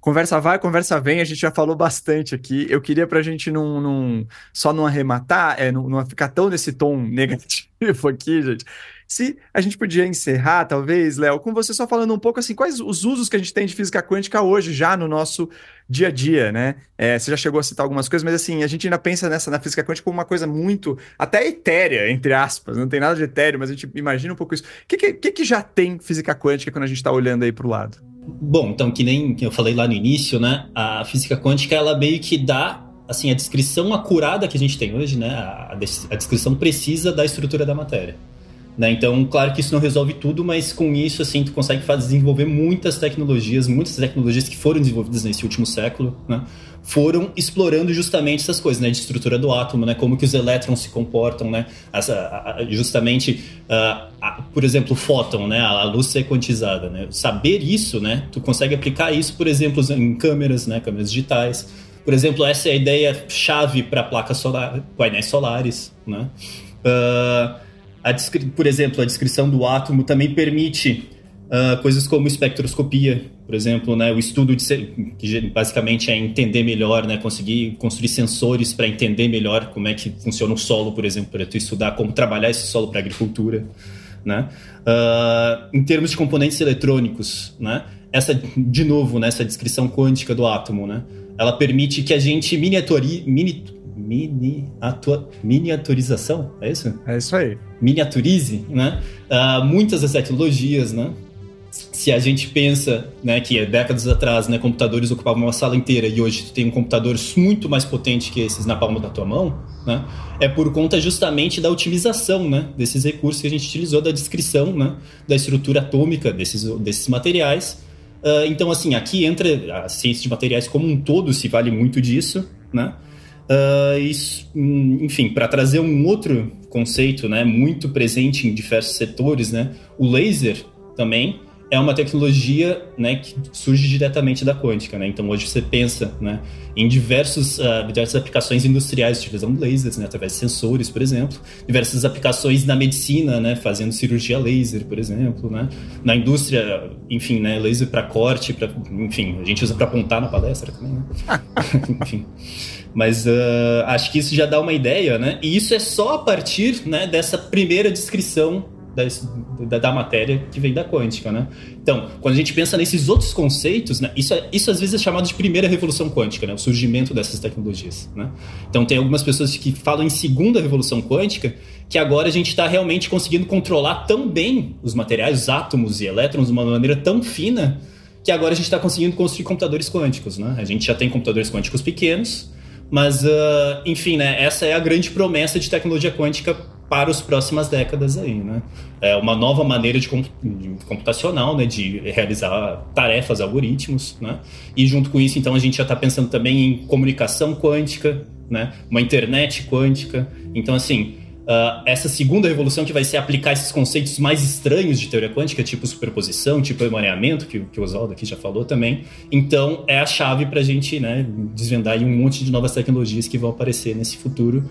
conversa vai, conversa vem, a gente já falou bastante aqui. Eu queria para a gente não, não, só não arrematar, é, não, não ficar tão nesse tom negativo aqui, gente se a gente podia encerrar, talvez, Léo, com você só falando um pouco assim, quais os usos que a gente tem de física quântica hoje, já no nosso dia a dia, né? É, você já chegou a citar algumas coisas, mas assim, a gente ainda pensa nessa na física quântica como uma coisa muito, até etérea, entre aspas, não tem nada de etéreo, mas a gente imagina um pouco isso. O que, que, que já tem física quântica quando a gente está olhando aí para o lado? Bom, então, que nem eu falei lá no início, né? A física quântica, ela meio que dá assim, a descrição acurada que a gente tem hoje, né? A, a descrição precisa da estrutura da matéria. Né? Então, claro que isso não resolve tudo, mas com isso, assim, tu consegue fazer, desenvolver muitas tecnologias, muitas tecnologias que foram desenvolvidas nesse último século, né? foram explorando justamente essas coisas, né, de estrutura do átomo, né, como que os elétrons se comportam, né, Essa, justamente, uh, por exemplo, o fóton, né, a luz ser quantizada, né, saber isso, né, tu consegue aplicar isso, por exemplo, em câmeras, né, câmeras digitais, por exemplo, essa é a ideia chave para placas solar, painéis solares, né, uh, por exemplo, a descrição do átomo também permite uh, coisas como espectroscopia, por exemplo, né, o estudo de que basicamente é entender melhor, né, conseguir construir sensores para entender melhor como é que funciona o solo, por exemplo, para tu estudar como trabalhar esse solo para agricultura, né? Uh, em termos de componentes eletrônicos, né? Essa, de novo, né, essa descrição quântica do átomo, né? Ela permite que a gente miniaturize, mini, mini, atua, miniaturização, é isso? É isso aí. Miniaturize, né? Uh, muitas das tecnologias, né? Se a gente pensa, né, que décadas atrás, né, computadores ocupavam uma sala inteira e hoje tu tem um computador muito mais potente que esses na palma da tua mão, né? É por conta justamente da otimização, né, desses recursos que a gente utilizou da descrição, né, da estrutura atômica desses desses materiais. Uh, então, assim, aqui entra a ciência de materiais como um todo, se vale muito disso, né? Uh, isso, enfim, para trazer um outro conceito, né, muito presente em diversos setores, né, o laser também é uma tecnologia, né, que surge diretamente da quântica, né. Então hoje você pensa, né, em diversos, uh, diversas aplicações industriais utilizando lasers, né, através de sensores, por exemplo, diversas aplicações na medicina, né, fazendo cirurgia laser, por exemplo, né, na indústria, enfim, né, laser para corte, para, enfim, a gente usa para apontar na palestra também, né, enfim. Mas uh, acho que isso já dá uma ideia, né? E isso é só a partir né, dessa primeira descrição da, da, matéria que vem da quântica, né? Então, quando a gente pensa nesses outros conceitos, né, isso, é, isso às vezes é chamado de primeira revolução quântica, né, o surgimento dessas tecnologias, né? Então, tem algumas pessoas que falam em segunda revolução quântica, que agora a gente está realmente conseguindo controlar tão bem os materiais, os átomos e elétrons de uma maneira tão fina que agora a gente está conseguindo construir computadores quânticos, né? A gente já tem computadores quânticos pequenos, mas, uh, enfim, né, essa é a grande promessa de tecnologia quântica para as próximas décadas aí, né? É uma nova maneira de, computacional, né, de realizar tarefas, algoritmos, né? E junto com isso, então, a gente já está pensando também em comunicação quântica, né? Uma internet quântica. Então, assim, Uh, essa segunda revolução que vai ser aplicar esses conceitos mais estranhos de teoria quântica, tipo superposição, tipo emaranhamento, que, que o Oswaldo aqui já falou também. Então, é a chave para a gente né, desvendar um monte de novas tecnologias que vão aparecer nesse futuro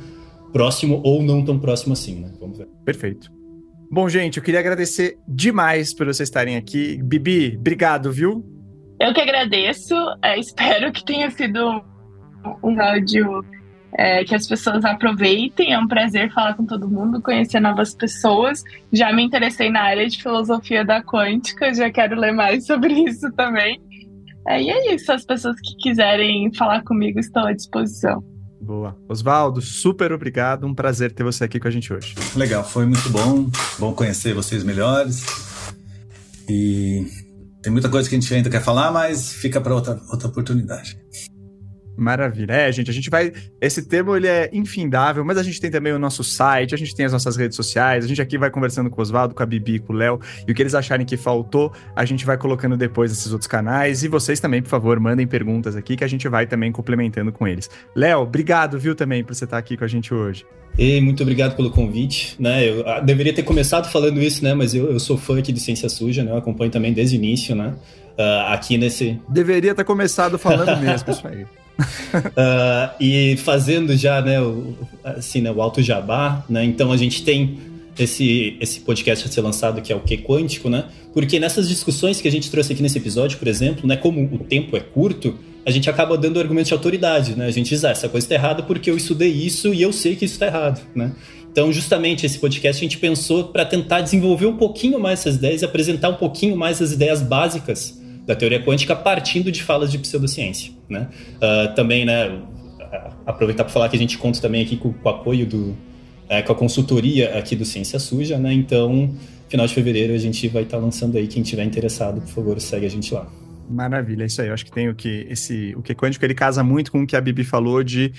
próximo ou não tão próximo assim, né? Vamos ver. Perfeito. Bom, gente, eu queria agradecer demais por vocês estarem aqui. Bibi, obrigado, viu? Eu que agradeço. É, espero que tenha sido um áudio é, que as pessoas aproveitem. É um prazer falar com todo mundo, conhecer novas pessoas. Já me interessei na área de filosofia da quântica, já quero ler mais sobre isso também. É, e é isso, as pessoas que quiserem falar comigo estão à disposição. Boa. Oswaldo, super obrigado. Um prazer ter você aqui com a gente hoje. Legal, foi muito bom. Bom conhecer vocês melhores. E tem muita coisa que a gente ainda quer falar, mas fica para outra, outra oportunidade. Maravilha. É, gente, a gente vai. Esse termo ele é infindável, mas a gente tem também o nosso site, a gente tem as nossas redes sociais, a gente aqui vai conversando com o Oswaldo, com a Bibi, com o Léo, e o que eles acharem que faltou, a gente vai colocando depois nesses outros canais. E vocês também, por favor, mandem perguntas aqui que a gente vai também complementando com eles. Léo, obrigado, viu, também, por você estar aqui com a gente hoje. E muito obrigado pelo convite, né? Eu ah, deveria ter começado falando isso, né? Mas eu, eu sou fã aqui de Ciência Suja, né? Eu acompanho também desde o início, né? Uh, aqui nesse. Deveria ter começado falando mesmo, isso aí uh, e fazendo já, né, o, assim, né, o alto jabá, né? Então a gente tem esse, esse podcast a ser lançado que é o que quântico, né? Porque nessas discussões que a gente trouxe aqui nesse episódio, por exemplo, né, como o tempo é curto, a gente acaba dando argumentos de autoridade, né? A gente diz, ah, essa coisa está errada porque eu estudei isso e eu sei que isso está errado, né? Então, justamente esse podcast a gente pensou para tentar desenvolver um pouquinho mais essas ideias e apresentar um pouquinho mais as ideias básicas da teoria quântica partindo de falas de pseudociência. Né? Uh, também, né, aproveitar para falar que a gente conta também aqui com, com o apoio do, é, com a consultoria aqui do Ciência Suja, né? Então, final de fevereiro a gente vai estar tá lançando aí. Quem tiver interessado, por favor, segue a gente lá. Maravilha, é isso aí. Eu acho que tem o que esse o que quântico ele casa muito com o que a Bibi falou de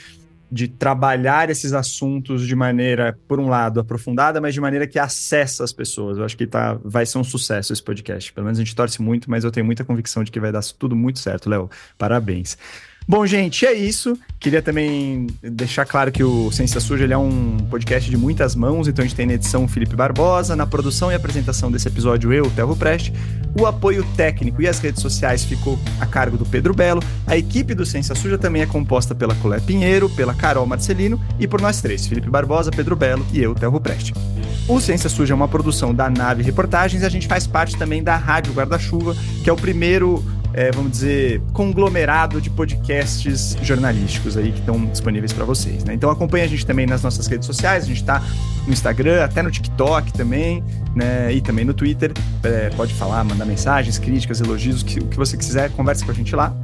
de trabalhar esses assuntos de maneira, por um lado, aprofundada, mas de maneira que acessa as pessoas. Eu acho que tá, vai ser um sucesso esse podcast. Pelo menos a gente torce muito, mas eu tenho muita convicção de que vai dar tudo muito certo, Léo. Parabéns. Bom, gente, é isso. Queria também deixar claro que o Ciência Suja é um podcast de muitas mãos, então a gente tem na edição o Felipe Barbosa, na produção e apresentação desse episódio eu, Telro Preste. O apoio técnico e as redes sociais ficou a cargo do Pedro Belo. A equipe do Ciência Suja também é composta pela Colé Pinheiro, pela Carol Marcelino e por nós três, Felipe Barbosa, Pedro Belo e eu, Telro Preste. O Ciência Suja é uma produção da Nave Reportagens e a gente faz parte também da Rádio Guarda-Chuva, que é o primeiro é, vamos dizer, conglomerado de podcasts jornalísticos aí que estão disponíveis para vocês, né? Então acompanha a gente também nas nossas redes sociais, a gente está no Instagram, até no TikTok também, né? E também no Twitter. É, pode falar, mandar mensagens, críticas, elogios, o que, o que você quiser, conversa com a gente lá.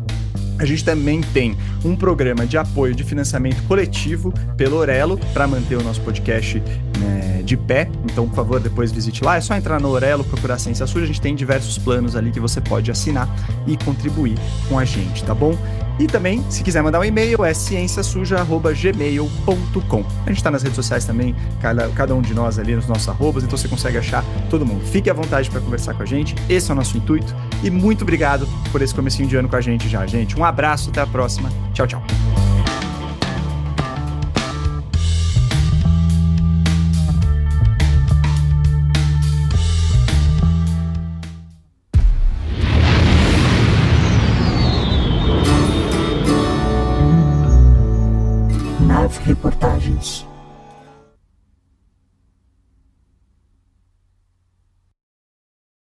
A gente também tem um programa de apoio de financiamento coletivo pelo Orelo para manter o nosso podcast né, de pé. Então, por favor, depois visite lá. É só entrar no Orelo, procurar Ciência Suja. A gente tem diversos planos ali que você pode assinar e contribuir com a gente, tá bom? E também, se quiser mandar um e-mail, é cienciasuja.gmail.com. A gente está nas redes sociais também, cada, cada um de nós ali nos nossos arrobas, então você consegue achar todo mundo. Fique à vontade para conversar com a gente, esse é o nosso intuito. E muito obrigado por esse comecinho de ano com a gente já, gente. Um abraço, até a próxima. Tchau, tchau. Reportagens.